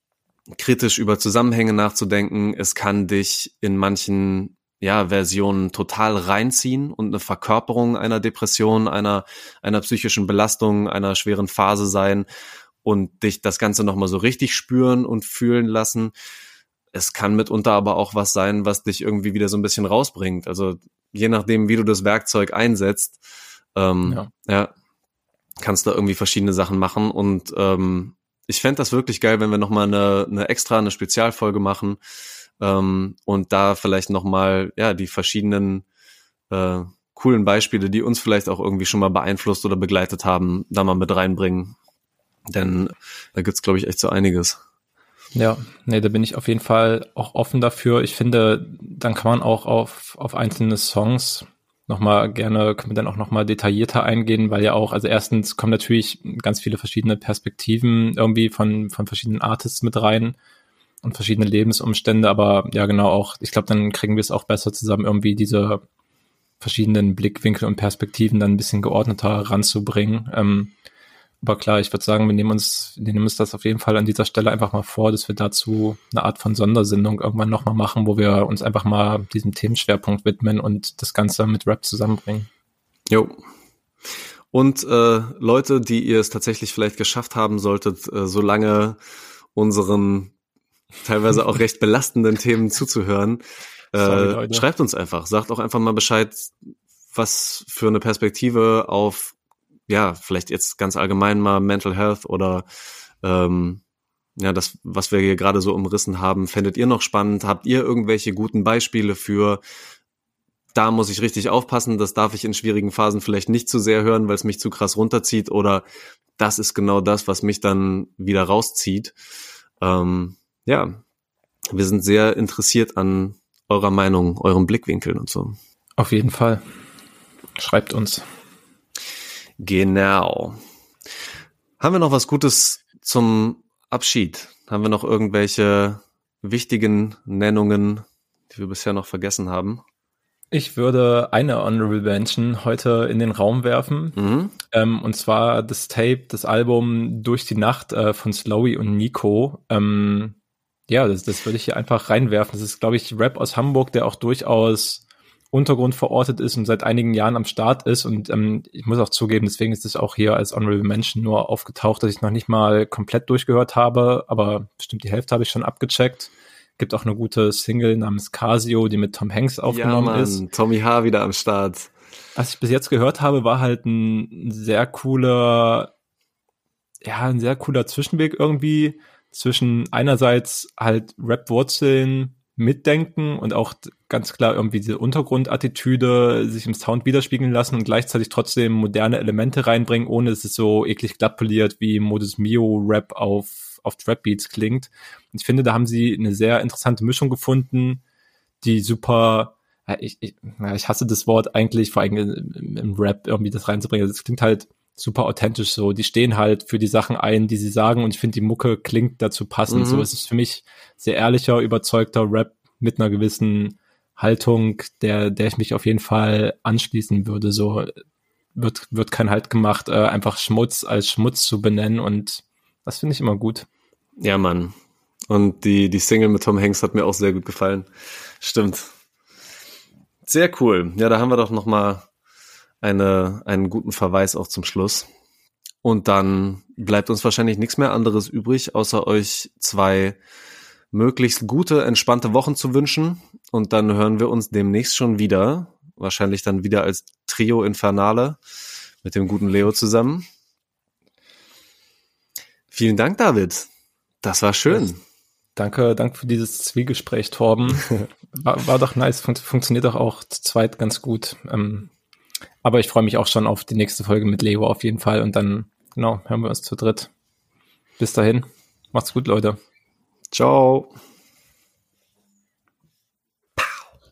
kritisch über Zusammenhänge nachzudenken. Es kann dich in manchen ja, Versionen total reinziehen und eine Verkörperung einer Depression, einer, einer psychischen Belastung, einer schweren Phase sein und dich das Ganze nochmal so richtig spüren und fühlen lassen. Es kann mitunter aber auch was sein, was dich irgendwie wieder so ein bisschen rausbringt. Also je nachdem, wie du das Werkzeug einsetzt, ähm, ja. ja, kannst du irgendwie verschiedene Sachen machen. Und ähm, ich fände das wirklich geil, wenn wir nochmal eine, eine extra, eine Spezialfolge machen, ähm, und da vielleicht nochmal, ja, die verschiedenen äh, coolen Beispiele, die uns vielleicht auch irgendwie schon mal beeinflusst oder begleitet haben, da mal mit reinbringen. Denn da gibt's glaube ich, echt so einiges. Ja, nee, da bin ich auf jeden Fall auch offen dafür. Ich finde, dann kann man auch auf, auf einzelne Songs nochmal gerne, können wir dann auch nochmal detaillierter eingehen, weil ja auch, also erstens kommen natürlich ganz viele verschiedene Perspektiven irgendwie von, von verschiedenen Artists mit rein und verschiedene Lebensumstände, aber ja genau auch, ich glaube, dann kriegen wir es auch besser zusammen, irgendwie diese verschiedenen Blickwinkel und Perspektiven dann ein bisschen geordneter ranzubringen. Ähm, aber klar, ich würde sagen, wir nehmen uns, wir nehmen uns das auf jeden Fall an dieser Stelle einfach mal vor, dass wir dazu eine Art von Sondersendung irgendwann nochmal machen, wo wir uns einfach mal diesem Themenschwerpunkt widmen und das Ganze mit Rap zusammenbringen. Jo. Und äh, Leute, die ihr es tatsächlich vielleicht geschafft haben solltet, äh, so lange unseren teilweise auch recht belastenden Themen zuzuhören. Sorry, äh, schreibt uns einfach, sagt auch einfach mal Bescheid, was für eine Perspektive auf, ja, vielleicht jetzt ganz allgemein mal Mental Health oder ähm, ja, das, was wir hier gerade so umrissen haben, fändet ihr noch spannend? Habt ihr irgendwelche guten Beispiele für, da muss ich richtig aufpassen, das darf ich in schwierigen Phasen vielleicht nicht zu sehr hören, weil es mich zu krass runterzieht oder das ist genau das, was mich dann wieder rauszieht. Ähm, ja, wir sind sehr interessiert an eurer Meinung, eurem Blickwinkeln und so. Auf jeden Fall. Schreibt uns. Genau. Haben wir noch was Gutes zum Abschied? Haben wir noch irgendwelche wichtigen Nennungen, die wir bisher noch vergessen haben? Ich würde eine Honorable Mention heute in den Raum werfen. Mhm. Ähm, und zwar das Tape, das Album Durch die Nacht äh, von Slowy und Nico. Ähm, ja, das, das würde ich hier einfach reinwerfen. Das ist, glaube ich, Rap aus Hamburg, der auch durchaus Untergrund verortet ist und seit einigen Jahren am Start ist. Und ähm, ich muss auch zugeben, deswegen ist es auch hier als Honorable Mention nur aufgetaucht, dass ich noch nicht mal komplett durchgehört habe, aber bestimmt die Hälfte habe ich schon abgecheckt. Gibt auch eine gute Single namens Casio, die mit Tom Hanks aufgenommen ja, Mann, ist. Tommy H. wieder am Start. was ich bis jetzt gehört habe, war halt ein sehr cooler, ja, ein sehr cooler Zwischenweg irgendwie zwischen einerseits halt Rap-Wurzeln mitdenken und auch ganz klar irgendwie diese Untergrundattitüde sich im Sound widerspiegeln lassen und gleichzeitig trotzdem moderne Elemente reinbringen, ohne dass es so eklig glatt poliert wie Modus Mio Rap auf, auf Trap Beats klingt. Und ich finde, da haben sie eine sehr interessante Mischung gefunden, die super, ich, ich, ich hasse das Wort eigentlich, vor allem im, Rap irgendwie das reinzubringen. Das klingt halt super authentisch so. Die stehen halt für die Sachen ein, die sie sagen und ich finde, die Mucke klingt dazu passend. Mhm. So es ist für mich sehr ehrlicher, überzeugter Rap mit einer gewissen Haltung, der, der ich mich auf jeden Fall anschließen würde. So wird, wird kein Halt gemacht, äh, einfach Schmutz als Schmutz zu benennen und das finde ich immer gut. Ja, Mann. Und die, die Single mit Tom Hanks hat mir auch sehr gut gefallen. Stimmt. Sehr cool. Ja, da haben wir doch noch mal eine, einen guten Verweis auch zum Schluss. Und dann bleibt uns wahrscheinlich nichts mehr anderes übrig, außer euch zwei möglichst gute, entspannte Wochen zu wünschen. Und dann hören wir uns demnächst schon wieder. Wahrscheinlich dann wieder als Trio Infernale mit dem guten Leo zusammen. Vielen Dank, David. Das war schön. Danke, danke für dieses Zwiegespräch, Torben. War, war doch nice, Fun funktioniert doch auch zu zweit ganz gut. Ähm, aber ich freue mich auch schon auf die nächste Folge mit Leo auf jeden Fall und dann, genau, hören wir uns zu dritt. Bis dahin. Macht's gut, Leute. Ciao.